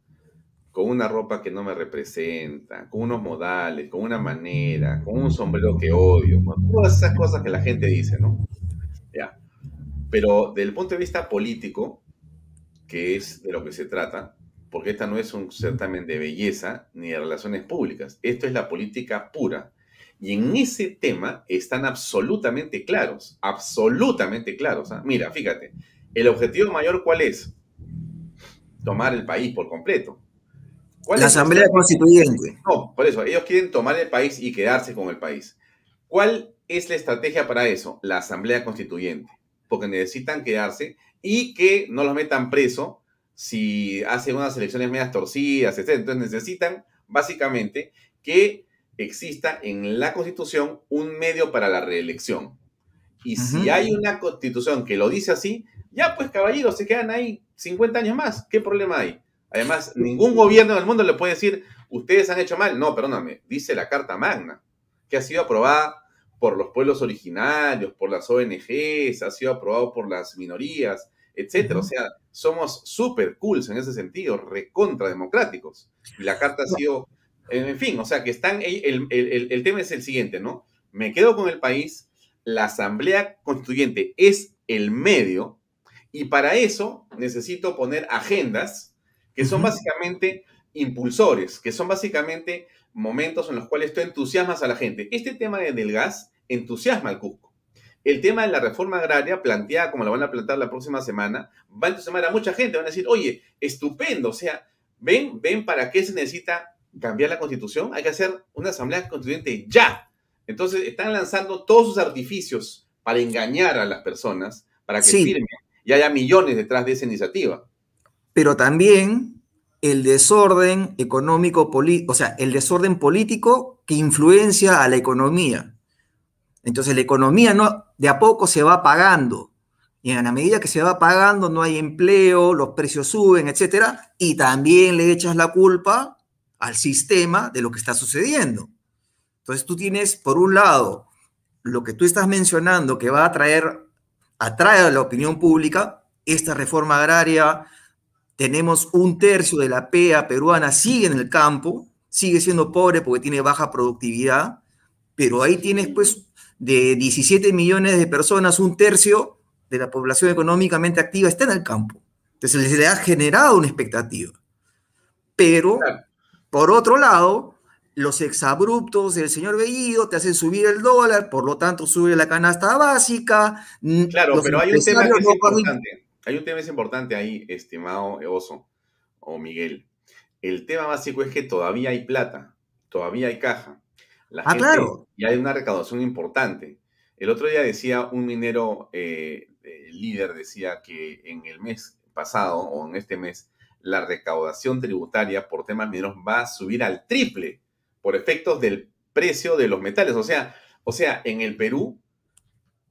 con una ropa que no me representa, con unos modales, con una manera, con un sombrero que odio, todas esas cosas que la gente dice, ¿no? Ya. Pero desde el punto de vista político, que es de lo que se trata, porque esta no es un certamen de belleza ni de relaciones públicas, esto es la política pura. Y en ese tema están absolutamente claros, absolutamente claros. ¿ah? Mira, fíjate, ¿El objetivo mayor cuál es? Tomar el país por completo. ¿Cuál la Asamblea Constituyente. No, por eso, ellos quieren tomar el país y quedarse con el país. ¿Cuál es la estrategia para eso? La Asamblea Constituyente, porque necesitan quedarse y que no los metan preso si hacen unas elecciones medias torcidas, etc. Entonces necesitan básicamente que exista en la Constitución un medio para la reelección. Y si hay una Constitución que lo dice así, ya, pues caballeros, se quedan ahí 50 años más. ¿Qué problema hay? Además, ningún gobierno del mundo le puede decir, ustedes han hecho mal. No, perdóname, dice la Carta Magna, que ha sido aprobada por los pueblos originarios, por las ONGs, ha sido aprobado por las minorías, etcétera. O sea, somos súper cool en ese sentido, recontra democráticos. Y la carta ha sido, en fin, o sea, que están, el, el tema es el siguiente, ¿no? Me quedo con el país, la Asamblea Constituyente es el medio y para eso necesito poner agendas que son básicamente impulsores, que son básicamente momentos en los cuales tú entusiasmas a la gente. Este tema del gas entusiasma al Cusco. El tema de la reforma agraria, planteada como la van a plantear la próxima semana, va a entusiasmar a mucha gente. Van a decir, oye, estupendo, o sea, ven, ven para qué se necesita cambiar la constitución. Hay que hacer una asamblea constituyente ya. Entonces, están lanzando todos sus artificios para engañar a las personas, para que firmen y haya millones detrás de esa iniciativa. Pero también el desorden económico, o sea, el desorden político que influencia a la economía. Entonces la economía no, de a poco se va pagando. Y en la medida que se va pagando, no hay empleo, los precios suben, etc. Y también le echas la culpa al sistema de lo que está sucediendo. Entonces tú tienes, por un lado, lo que tú estás mencionando, que va a traer atrae a la opinión pública. Esta reforma agraria, tenemos un tercio de la PEA peruana, sigue en el campo, sigue siendo pobre porque tiene baja productividad. pero ahí tienes pues de 17 millones de personas, un tercio de la población económicamente activa está en el campo. Entonces se le ha generado una expectativa. Pero, por otro lado, los exabruptos del señor Bellido te hacen subir el dólar, por lo tanto sube la canasta básica. Claro, pero hay un tema que es importante. Hay un tema que es importante ahí, estimado Oso o Miguel. El tema básico es que todavía hay plata, todavía hay caja. ah, claro. Y hay una recaudación importante. El otro día decía un minero eh, eh, líder, decía que en el mes pasado o en este mes, la recaudación tributaria por temas mineros va a subir al triple por efectos del precio de los metales. O sea, o sea en el Perú,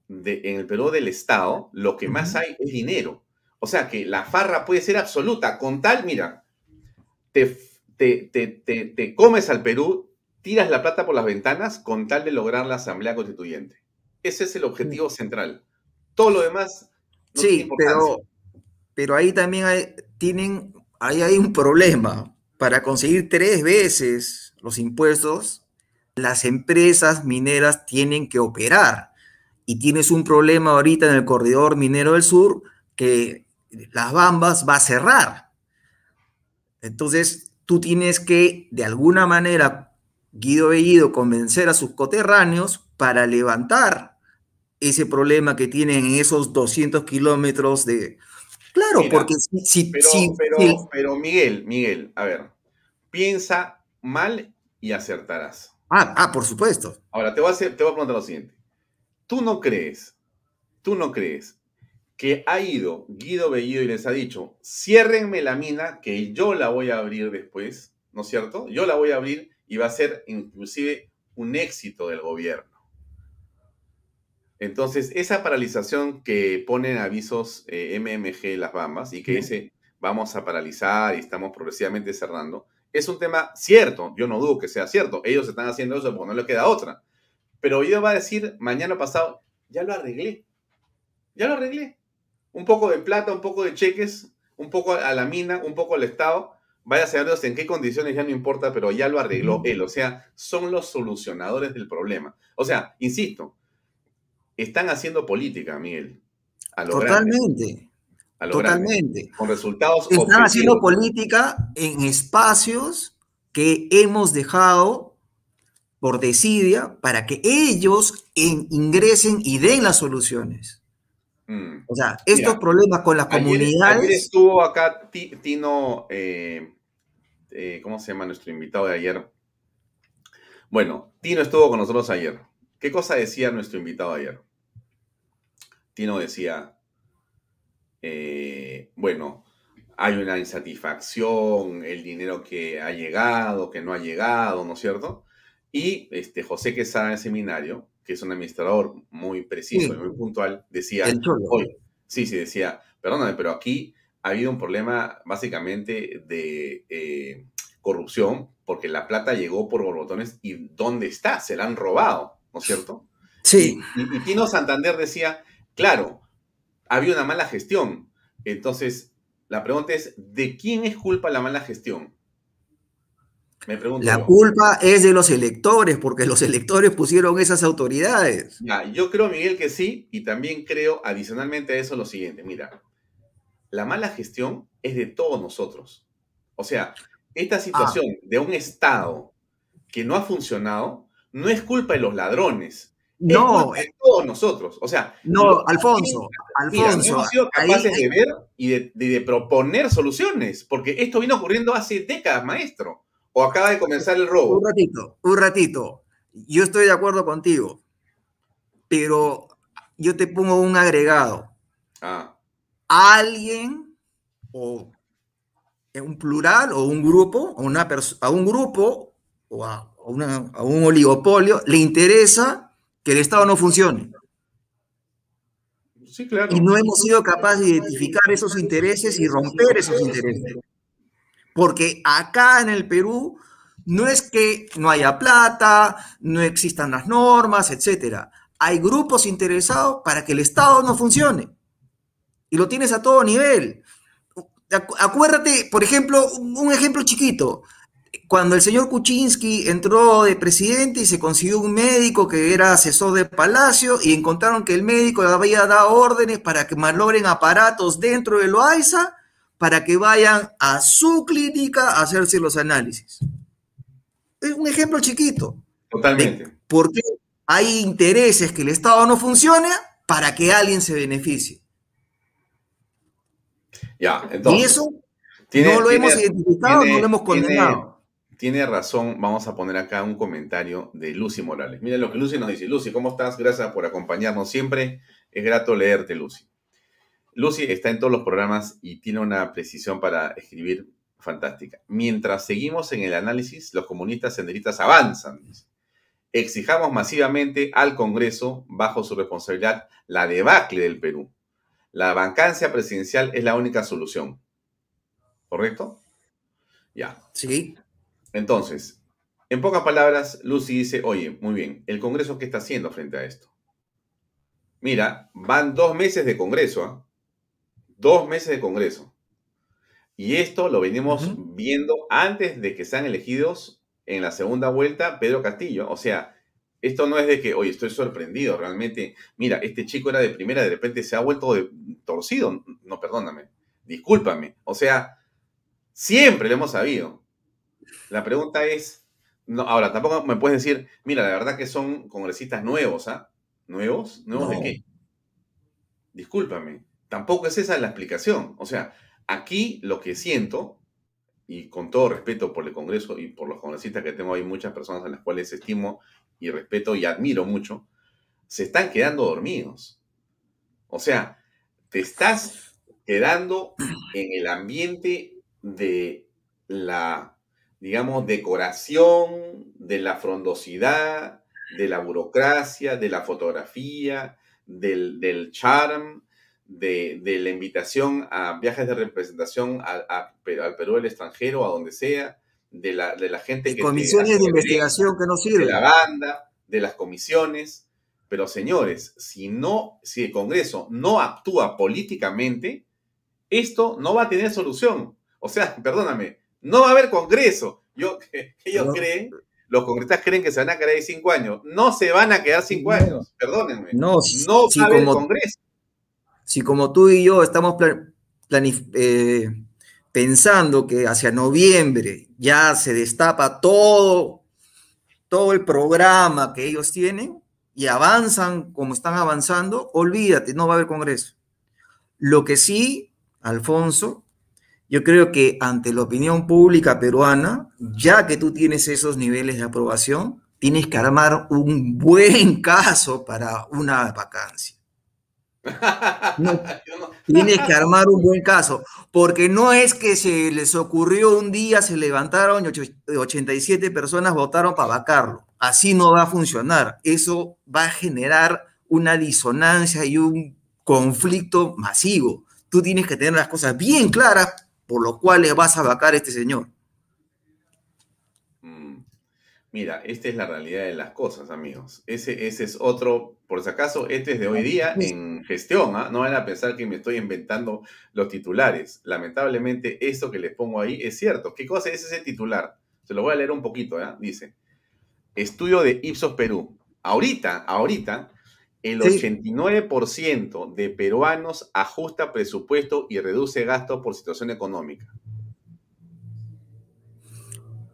de, en el Perú del Estado, lo que más hay es dinero. O sea que la farra puede ser absoluta. Con tal, mira, te, te, te, comes al Perú, tiras la plata por las ventanas con tal de lograr la Asamblea Constituyente. Ese es el objetivo central. Todo lo demás. sí, pero, pero ahí también hay, tienen, ahí hay un problema. Para conseguir tres veces los impuestos, las empresas mineras tienen que operar. Y tienes un problema ahorita en el corredor minero del sur que las bambas va a cerrar. Entonces, tú tienes que, de alguna manera, Guido Bellido, convencer a sus coterráneos para levantar ese problema que tienen en esos 200 kilómetros de... Claro, porque si... pero, pero, Miguel, Miguel, a ver, piensa mal y acertarás. Ah, ah por supuesto. Ahora, te voy, a hacer, te voy a preguntar lo siguiente. ¿Tú no crees, tú no crees que ha ido Guido Bellido y les ha dicho, ciérrenme la mina, que yo la voy a abrir después, ¿no es cierto? Yo la voy a abrir y va a ser inclusive un éxito del gobierno. Entonces, esa paralización que ponen avisos eh, MMG Las Bambas y que dice vamos a paralizar y estamos progresivamente cerrando, es un tema cierto. Yo no dudo que sea cierto. Ellos están haciendo eso porque no le queda otra. Pero Guido va a decir mañana pasado, ya lo arreglé. Ya lo arreglé un poco de plata, un poco de cheques, un poco a la mina, un poco al Estado. Vaya a saber en qué condiciones ya no importa, pero ya lo arregló él. O sea, son los solucionadores del problema. O sea, insisto, están haciendo política, Miguel. Totalmente. Totalmente. con resultados. Están haciendo política en espacios que hemos dejado por desidia para que ellos ingresen y den las soluciones. Mm. O sea, estos problemas con las comunidades. Ayer estuvo acá Tino, eh, eh, ¿cómo se llama nuestro invitado de ayer? Bueno, Tino estuvo con nosotros ayer. ¿Qué cosa decía nuestro invitado ayer? Tino decía, eh, bueno, hay una insatisfacción, el dinero que ha llegado, que no ha llegado, ¿no es cierto? Y este, José Quesada en el seminario que es un administrador muy preciso y muy puntual, decía, hoy, sí, sí, decía, perdóname, pero aquí ha habido un problema básicamente de eh, corrupción, porque la plata llegó por borbotones y ¿dónde está? Se la han robado, ¿no es cierto? Sí. Y, y Tino Santander decía, claro, había una mala gestión. Entonces, la pregunta es, ¿de quién es culpa la mala gestión? la culpa es de los electores, porque los electores pusieron esas autoridades. yo creo, Miguel, que sí, y también creo, adicionalmente a eso, lo siguiente. Mira, la mala gestión es de todos nosotros. O sea, esta situación ah. de un Estado que no ha funcionado no es culpa de los ladrones. No, es de todos nosotros. O sea, no, Alfonso, Alfonso. hemos sido capaces de ver y de proponer soluciones, porque esto vino ocurriendo hace décadas, maestro o acaba de comenzar el robo. Un ratito, un ratito. Yo estoy de acuerdo contigo, pero yo te pongo un agregado. Ah. Alguien, o un plural, o un grupo, una a un grupo, o a, a un oligopolio, le interesa que el Estado no funcione. Sí, claro. Y no hemos sido capaces de identificar esos intereses y romper esos intereses. Porque acá en el Perú no es que no haya plata, no existan las normas, etc. Hay grupos interesados para que el Estado no funcione. Y lo tienes a todo nivel. Acuérdate, por ejemplo, un ejemplo chiquito. Cuando el señor Kuczynski entró de presidente y se consiguió un médico que era asesor de Palacio y encontraron que el médico le había dado órdenes para que malogren aparatos dentro de Loaiza para que vayan a su clínica a hacerse los análisis. Es un ejemplo chiquito. Totalmente. Porque hay intereses que el Estado no funcione para que alguien se beneficie. Ya, entonces. Y eso no lo hemos identificado, no lo hemos condenado. Tiene, razón, vamos a poner acá un comentario de Lucy Morales. Mira lo que Lucy nos dice. Lucy, ¿cómo estás? Gracias por acompañarnos siempre. Es grato leerte, Lucy. Lucy está en todos los programas y tiene una precisión para escribir fantástica. Mientras seguimos en el análisis, los comunistas senderistas avanzan. Exijamos masivamente al Congreso, bajo su responsabilidad, la debacle del Perú. La vacancia presidencial es la única solución. ¿Correcto? Ya. Sí. Entonces, en pocas palabras, Lucy dice, oye, muy bien, ¿el Congreso qué está haciendo frente a esto? Mira, van dos meses de Congreso, ¿ah? Dos meses de Congreso. Y esto lo venimos viendo antes de que sean elegidos en la segunda vuelta Pedro Castillo. O sea, esto no es de que, oye, estoy sorprendido, realmente, mira, este chico era de primera, de repente se ha vuelto de, torcido. No, perdóname, discúlpame. O sea, siempre lo hemos sabido. La pregunta es, no, ahora, tampoco me puedes decir, mira, la verdad que son congresistas nuevos, ¿ah? ¿Nuevos? ¿Nuevos de qué? Discúlpame. Tampoco es esa la explicación. O sea, aquí lo que siento, y con todo respeto por el Congreso y por los congresistas que tengo, hay muchas personas a las cuales estimo y respeto y admiro mucho, se están quedando dormidos. O sea, te estás quedando en el ambiente de la, digamos, decoración, de la frondosidad, de la burocracia, de la fotografía, del, del charm, de, la invitación a viajes de representación al Perú, al extranjero, a donde sea, de la, de la gente que... Comisiones de investigación que no sirven. De la banda, de las comisiones. Pero señores, si no, si el Congreso no actúa políticamente, esto no va a tener solución. O sea, perdóname, no va a haber Congreso. Yo, ellos creen, los congresistas creen que se van a quedar ahí cinco años. No se van a quedar cinco años, perdónenme. No, no va a haber Congreso. Si como tú y yo estamos eh, pensando que hacia noviembre ya se destapa todo, todo el programa que ellos tienen y avanzan como están avanzando, olvídate, no va a haber Congreso. Lo que sí, Alfonso, yo creo que ante la opinión pública peruana, ya que tú tienes esos niveles de aprobación, tienes que armar un buen caso para una vacancia. tienes que armar un buen caso, porque no es que se les ocurrió un día, se levantaron y 87 personas votaron para vacarlo. Así no va a funcionar. Eso va a generar una disonancia y un conflicto masivo. Tú tienes que tener las cosas bien claras por lo cual le vas a vacar a este señor. Mira, esta es la realidad de las cosas, amigos. Ese, ese es otro, por si acaso, este es de hoy día en gestión. ¿ah? No van a pensar que me estoy inventando los titulares. Lamentablemente, esto que les pongo ahí es cierto. ¿Qué cosa es ese titular? Se lo voy a leer un poquito, ¿ya? Dice, estudio de Ipsos Perú. Ahorita, ahorita, el 89% de peruanos ajusta presupuesto y reduce gasto por situación económica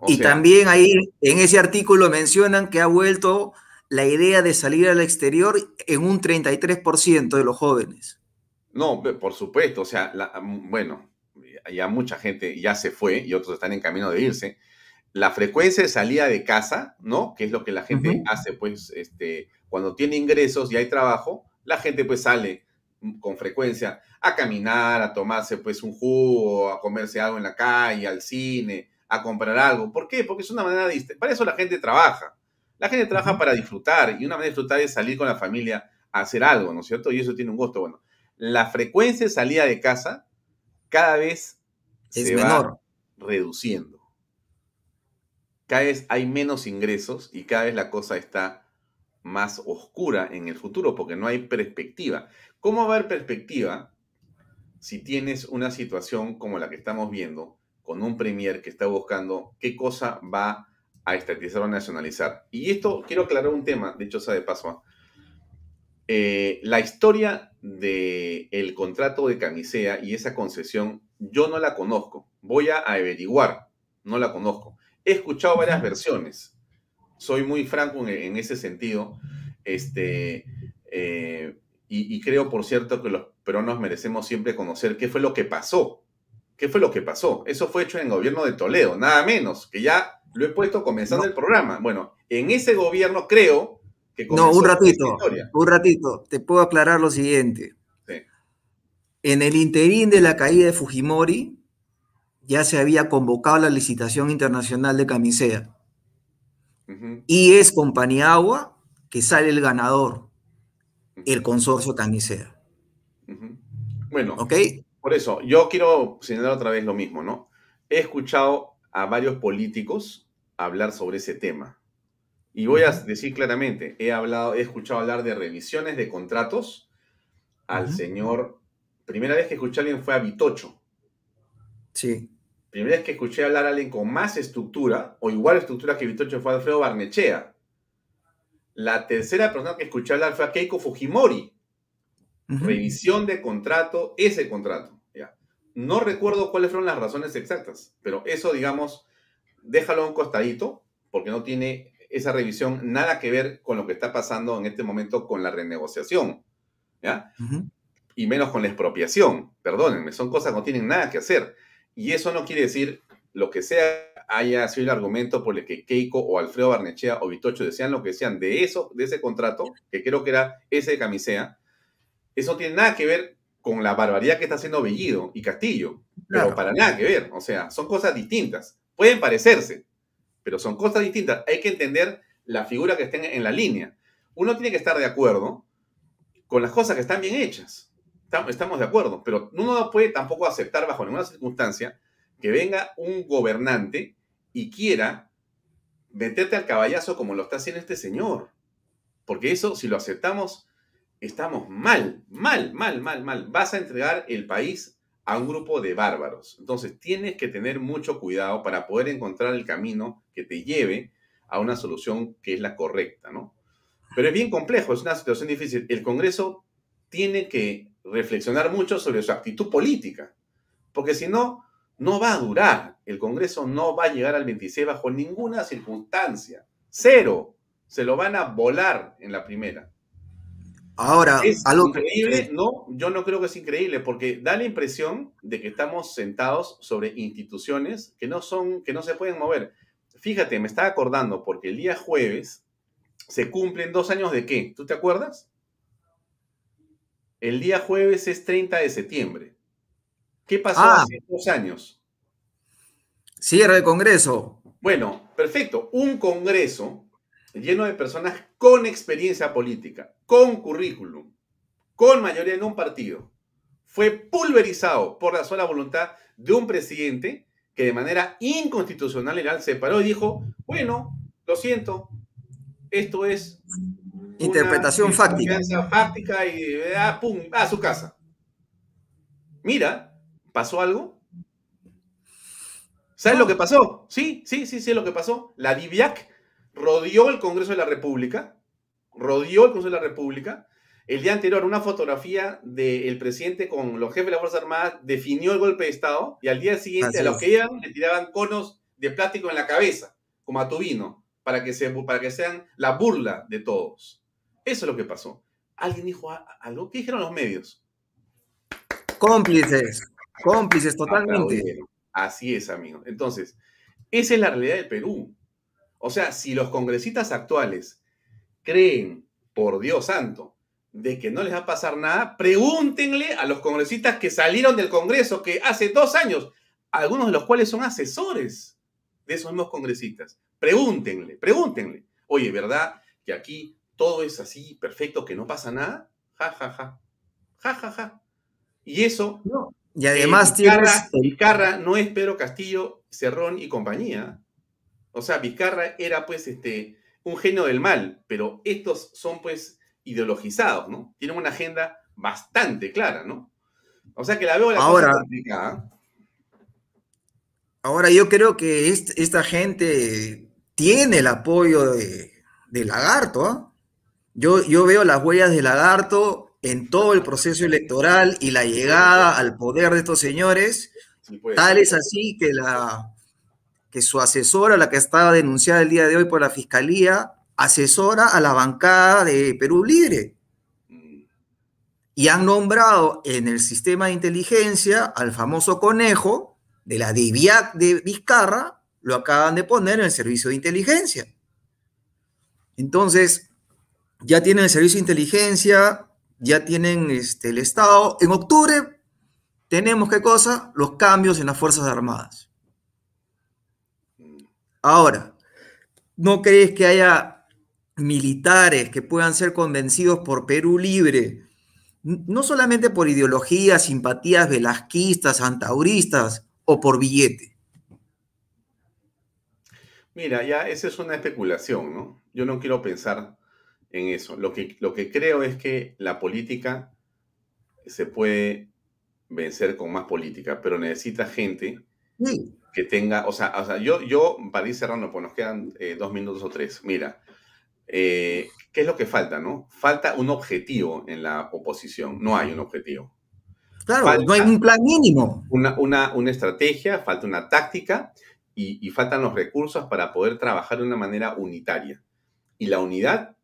y también ahí en ese artículo mencionan que ha vuelto la idea de salir al exterior en un 33% de los jóvenes. No, por supuesto, o sea, bueno, ya mucha gente ya se fue y otros están en camino de irse. La frecuencia de salida de casa, ¿no? Que es lo que la gente hace, pues, este, cuando tiene ingresos y hay trabajo, la gente pues sale con frecuencia a caminar, a tomarse pues un jugo, a comerse algo en la calle, al cine, a comprar algo. ¿Por qué? Porque es una manera de... Para eso la gente trabaja. La gente trabaja para disfrutar y una manera de disfrutar es salir con la familia a hacer algo, ¿no es cierto? Y eso tiene un gusto. Bueno, la frecuencia de salida de casa cada vez se va reduciendo. Cada vez hay menos ingresos y cada vez la cosa está más oscura en el futuro porque no hay perspectiva. ¿Cómo va a haber perspectiva si tienes una situación como la que estamos viendo, con un premier que está buscando qué cosa va a estatizar o nacionalizar. Y esto, quiero aclarar un tema, de hecho, sea de paso. Eh, la historia del el contrato de Camisea y esa concesión, yo no la conozco. Voy a averiguar, no la conozco. He escuchado varias versiones. Soy muy franco en, ese sentido. Este, eh, y, y, creo, por cierto, que los peruanos merecemos siempre conocer qué fue lo que pasó. ¿Qué fue lo que pasó? Eso fue hecho en el gobierno de Toledo, nada menos, que ya lo he puesto comenzando el programa. Bueno, en ese gobierno creo que... No, un ratito, un ratito. Te puedo aclarar lo siguiente. En el interín de la caída de Fujimori, ya se había convocado la licitación internacional de camisea. Y es Compañía Agua que sale el ganador, el consorcio camisea. Bueno, por eso, yo quiero señalar otra vez lo mismo, ¿no? He escuchado a varios políticos hablar sobre ese tema. Y voy a decir claramente, he hablado, he escuchado hablar de revisiones de contratos al señor. Primera vez que escuché a alguien fue a Vitocho. Sí. Primera vez que escuché hablar a alguien con más estructura, o igual estructura que Vitocho, fue Alfredo Barnechea. La tercera persona que escuché hablar fue a Keiko Fujimori. Revisión de contrato, ese contrato. Ya. No recuerdo cuáles fueron las razones exactas, pero eso, digamos, déjalo a un costadito, porque no tiene esa revisión nada que ver con lo que está pasando en este momento con la renegociación. ¿Ya? Y menos con la expropiación. Perdónenme, son cosas que no tienen nada que hacer. Y eso no quiere decir lo que sea haya sido el argumento por el que Keiko o Alfredo Barnechea o Vitocho decían lo que decían de eso, de ese contrato, que creo que era ese de Camisea, eso tiene nada que ver con la barbaridad que está haciendo Bellido y Castillo, pero para nada que ver, o sea, son cosas distintas. Pueden parecerse, pero son cosas distintas. Hay que entender la figura que estén en la línea. Uno tiene que estar de acuerdo con las cosas que están bien hechas. Estamos de acuerdo, pero uno no puede tampoco aceptar bajo ninguna circunstancia que venga un gobernante y quiera meterte al caballazo como lo está haciendo este señor. Porque eso, si lo aceptamos, estamos mal, mal, mal, mal, mal. Vas a entregar el país a un grupo de bárbaros. Entonces tienes que tener mucho cuidado para poder encontrar el camino que te lleve a una solución que es la correcta, ¿no? Pero es bien complejo, es una situación difícil. El Congreso tiene que reflexionar mucho sobre su actitud política, porque si no, no va a durar. El Congreso no va a llegar al 26 bajo ninguna circunstancia. Cero. Se lo van a volar en la primera. Ahora, ¿es increíble? No, yo no creo que es increíble, porque da la impresión de que estamos sentados sobre instituciones que no son, que no se pueden mover. Fíjate, me estaba acordando, porque el día jueves se cumplen dos años de qué, ¿tú te acuerdas? El día jueves es 30 de septiembre. ¿Qué pasó ah. hace dos años? Cierre el Congreso. Bueno, perfecto. Un Congreso lleno de personas con experiencia política, con currículum, con mayoría en un partido, fue pulverizado por la sola voluntad de un presidente que de manera inconstitucional legal se paró y dijo, bueno, lo siento, esto es interpretación fáctica. fáctica y ah, pum, a su casa. Mira, ¿pasó algo? ¿Sabes lo que pasó? Sí, sí, sí, sí, lo que pasó. La DIVIAC rodeó el Congreso de la República, rodeó el Congreso de la República. El día anterior, una fotografía del presidente con los jefes de la Fuerza Armada definió el golpe de Estado y al día siguiente a los que iban le tiraban conos de plástico en la cabeza, como a Tubino, para que, se, para que sean la burla de todos. Eso es lo que pasó. ¿Alguien dijo algo? ¿Qué dijeron los medios? Cómplices, cómplices totalmente. Así es, amigo. Entonces, esa es la realidad del Perú. O sea, si los congresistas actuales creen, por Dios santo, de que no les va a pasar nada, pregúntenle a los congresistas que salieron del Congreso, que hace dos años, algunos de los cuales son asesores de esos mismos congresistas. Pregúntenle, pregúntenle. Oye, ¿verdad que aquí todo es así, perfecto, que no pasa nada? Ja, ja, ja. Ja, ja, ja. Y eso... Y además eh, tienes... Vizcarra no es Pedro Castillo, Cerrón y compañía. O sea, Vizcarra era pues este, un genio del mal, pero estos son pues ideologizados, ¿no? Tienen una agenda bastante clara, ¿no? O sea que la veo la Ahora, complicada. Ahora yo creo que esta gente tiene el apoyo de, Lagarto. ¿ah? Yo, yo veo las huellas de Lagarto en todo el proceso electoral y la llegada al poder de estos señores, tal es así que, la, que su asesora, la que estaba denunciada el día de hoy por la fiscalía, asesora a la bancada de Perú Libre. Y han nombrado en el sistema de inteligencia al famoso conejo de la DIVIAC de Vizcarra, lo acaban de poner en el servicio de inteligencia. Entonces, ya tienen el servicio de inteligencia, ya tienen este, el Estado. En octubre tenemos qué cosa? Los cambios en las Fuerzas Armadas. Ahora, ¿no crees que haya militares que puedan ser convencidos por Perú Libre, no solamente por ideologías, simpatías velasquistas, antauristas o por billete? Mira, ya esa es una especulación, ¿no? Yo no quiero pensar en eso. Lo que, lo que creo es que la política se puede vencer con más política, pero necesita gente que tenga, o sea, o sea, yo, yo, para ir cerrando, pues nos quedan eh, dos minutos o tres. Mira, eh, ¿qué es lo que falta, no? Falta un objetivo en la oposición. No hay un objetivo. Claro, no hay un plan mínimo. Una, una, una estrategia, falta una táctica y, y faltan los recursos para poder trabajar de una manera unitaria. Y la unidad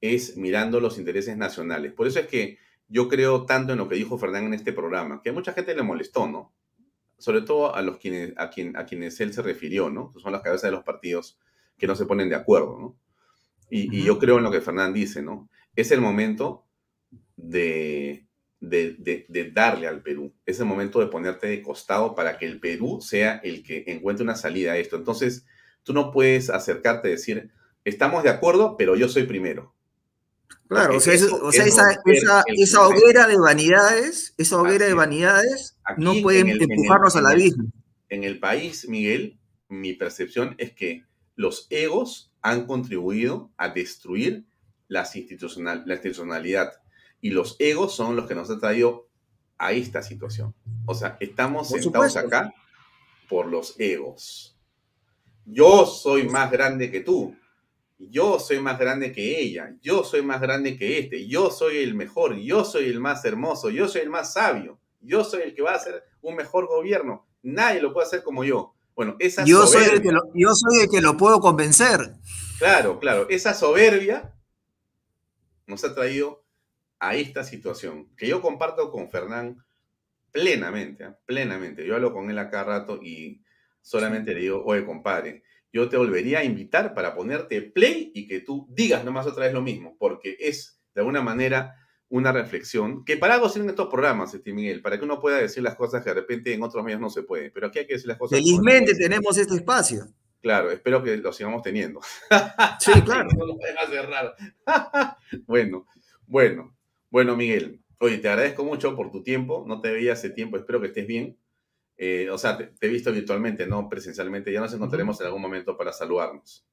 es mirando los intereses nacionales. Por eso es que yo creo tanto en lo que dijo Fernán en este programa, que a mucha gente le molestó, ¿no? Sobre todo a los quienes, a, quien, a quienes él se refirió, ¿no? son las cabezas de los partidos que no se ponen de acuerdo, ¿no? Y, yo creo en lo que Fernán dice, ¿no? Es el momento de, de, de, darle al Perú. Es el momento de ponerte de costado para que el Perú sea el que encuentre una salida a esto. Entonces, tú no puedes acercarte y decir, estamos de acuerdo, pero yo soy primero. Claro, o sea, esa, hoguera de vanidades, esa hoguera de vanidades no puede empujarnos al abismo. En el país, Miguel, mi percepción es que los egos han contribuido a destruir la, institucional, la institucionalidad. Y los egos son los que nos han traído a esta situación. O sea, estamos sentados acá por los egos. Yo soy más grande que tú yo soy más grande que ella, yo soy más grande que este, yo soy el mejor, yo soy el más hermoso, yo soy el más sabio, yo soy el que va a hacer un mejor gobierno. Nadie lo puede hacer como yo. Bueno, esa yo soy el que lo, yo soy el que lo puedo convencer. Claro, claro, esa soberbia nos ha traído a esta situación que yo comparto con Fernán plenamente, ¿eh? plenamente. Yo hablo con él acá rato y solamente le digo, oye, compadre, yo te volvería a invitar para ponerte play y que tú digas nomás otra vez lo mismo, porque es de alguna manera una reflexión que para algo sirven estos programas, este Miguel, para que uno pueda decir las cosas que de repente en otros medios no se puede, pero aquí hay que decir las cosas. Felizmente tenemos este espacio. Claro, espero que lo sigamos teniendo. Sí, claro. no lo cerrar. bueno, bueno, bueno, Miguel. Oye, te agradezco mucho por tu tiempo. No te veía hace tiempo. Espero que estés bien. Eh, o sea, te, he visto virtualmente, no presencialmente. Ya nos encontraremos en algún momento para saludarnos.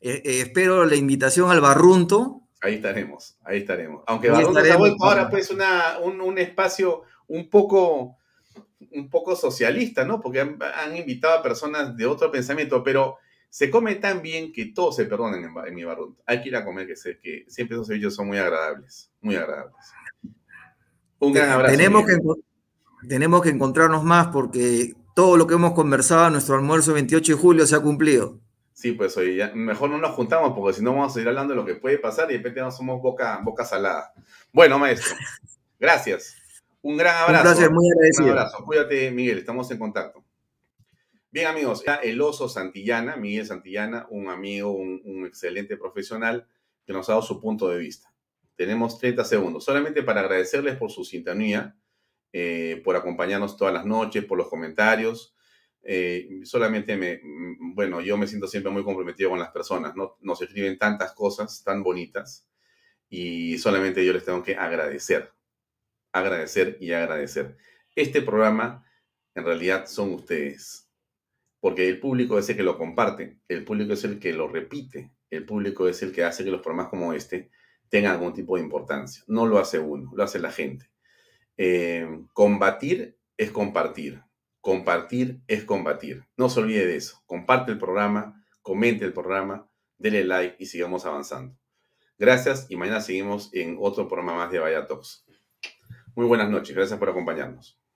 Eh, eh, espero la invitación al Barrunto. Ahí estaremos, ahí estaremos. Aunque Barrunto vuelto ahora pues una, un, espacio un poco, un poco socialista, ¿no? Porque han, invitado a personas de otro pensamiento, pero se come tan bien que todos se perdonan en, mi Barrunto. Hay que ir a comer, que sé que siempre esos servicios son muy agradables, muy agradables. Un gran abrazo. Tenemos que, tenemos que encontrarnos más porque todo lo que hemos conversado en nuestro almuerzo 28 de julio se ha cumplido. Sí, pues ya, mejor no nos juntamos porque si no vamos a seguir hablando de lo que puede pasar y de repente no somos boca, boca salada. Bueno, maestro, gracias. Un gran abrazo. Gracias, muy agradecido. Un abrazo. Cuídate, Miguel, estamos en contacto. Bien, amigos, el oso Santillana, Miguel Santillana, un amigo, un, excelente profesional que nos ha dado su punto de vista. Tenemos 30 segundos, solamente para agradecerles por su sintonía eh, por acompañarnos todas las noches, por los comentarios. Eh, solamente me, mm, bueno, yo me siento siempre muy comprometido con las personas, ¿no? Nos escriben tantas cosas tan bonitas y solamente yo les tengo que agradecer, agradecer y agradecer. Este programa en realidad son ustedes, porque el público es el que lo comparte, el público es el que lo repite, el público es el que hace que los programas como este tengan algún tipo de importancia. No lo hace uno, lo hace la gente. Eh, combatir es compartir. Compartir es combatir. No se olvide de eso. Comparte el programa, comente el programa, dele like y sigamos avanzando. Gracias y mañana seguimos en otro programa más de Vaya Talks. Muy buenas noches. Gracias por acompañarnos.